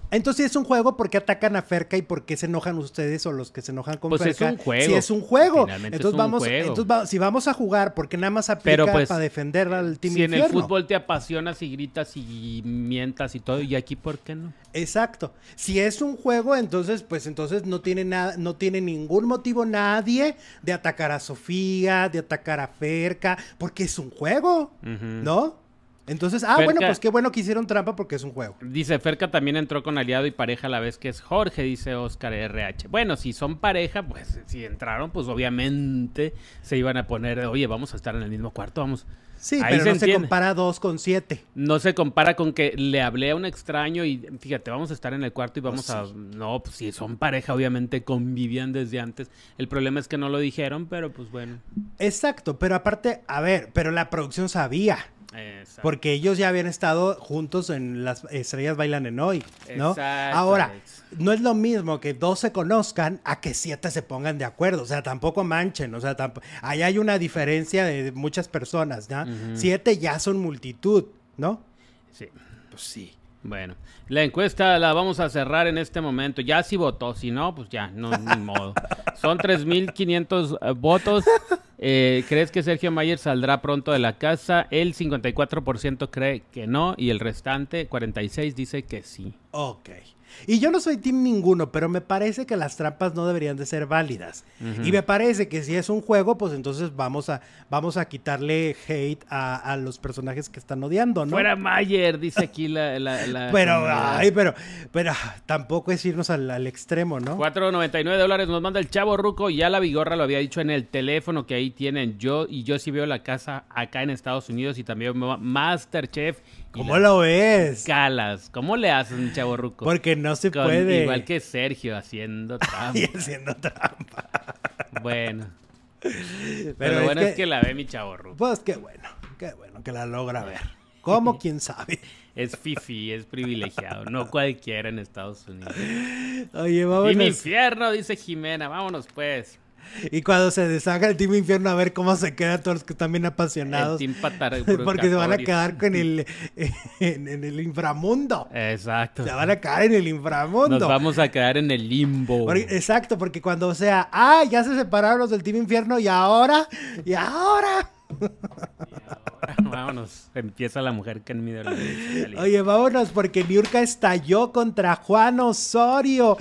Entonces, si es un juego, ¿por qué atacan a Ferca y por qué se enojan ustedes o los que se enojan con pues Ferca? es un juego. Si es un juego. Entonces, vamos, entonces si vamos a jugar, ¿por qué nada más aplica pues, para defender al Team Si en el fútbol te apasionas y gritas y mientas y todo, ¿y aquí por qué no? Exacto. Si es un juego, entonces, pues entonces no tiene nada, no tiene ningún motivo nadie de atacar a Sofía, de atacar a Ferca, porque es un juego, ¿no? Entonces, ah, bueno, pues qué bueno que hicieron trampa porque es un juego. Dice, Ferca también entró con aliado y pareja a la vez que es Jorge, dice Oscar RH. Bueno, si son pareja, pues si entraron, pues obviamente se iban a poner, oye, vamos a estar en el mismo cuarto, vamos. Sí, pero no se compara dos con siete. No se compara con que le hablé a un extraño y fíjate, vamos a estar en el cuarto y vamos a... No, pues si son pareja, obviamente convivían desde antes. El problema es que no lo dijeron, pero pues bueno. Exacto, pero aparte, a ver, pero la producción sabía. Porque ellos ya habían estado juntos en Las Estrellas Bailan en Hoy, ¿no? Ahora, no es lo mismo que dos se conozcan a que siete se pongan de acuerdo. O sea, tampoco manchen. O sea, ahí hay una diferencia de muchas personas, ¿no? Siete ya son multitud, ¿no? Sí. Pues sí. Bueno, la encuesta la vamos a cerrar en este momento. Ya si votó, si no, pues ya, no, ni modo. Son 3.500 eh, votos. Eh, ¿Crees que Sergio Mayer saldrá pronto de la casa? El 54% cree que no y el restante, 46, dice que sí. Ok. Y yo no soy team ninguno, pero me parece que las trampas no deberían de ser válidas. Y me parece que si es un juego, pues entonces vamos a, vamos a quitarle hate a, los personajes que están odiando, ¿no? Fuera Mayer, dice aquí la... la, pero, ay, pero, pero tampoco es irnos al, extremo, ¿no? 4.99 dólares nos manda el chavo Ruco. Ya la Vigorra lo había dicho en el teléfono que ahí tienen. Yo y yo sí veo la casa acá en Estados Unidos y también Masterchef ¿Cómo lo ves? Calas. ¿Cómo le haces un chavo ruco? Porque no se puede. Igual que Sergio haciendo trampa. y haciendo trampa. Bueno. Pero, bueno es que, la ve mi chavo ruco. Pues qué bueno, qué bueno que la logra ver. ¿Cómo? ¿Quién sabe? Es fifi, es privilegiado. No cualquiera en Estados Unidos. Oye, vámonos. Y mi infierno, dice Jimena. Vámonos pues. Y cuando se deshaga el Team Infierno, a ver cómo se quedan todos los que están bien apasionados. porque se van a quedar con el, en, el inframundo. Exacto. Se van a quedar en el inframundo. Nos vamos a quedar en el limbo. exacto, porque cuando sea, ah, ya se separaron los del Team Infierno y ahora, y ahora. vámonos. Empieza la mujer que en mi Oye, vámonos, porque Niurka estalló contra Juan Osorio.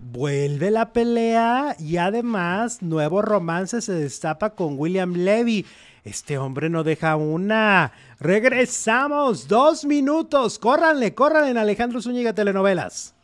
Vuelve la pelea y además nuevo romance se destapa con William Levy. Este hombre no deja una. Regresamos. Dos minutos. Córranle, córranle en Alejandro Zúñiga Telenovelas.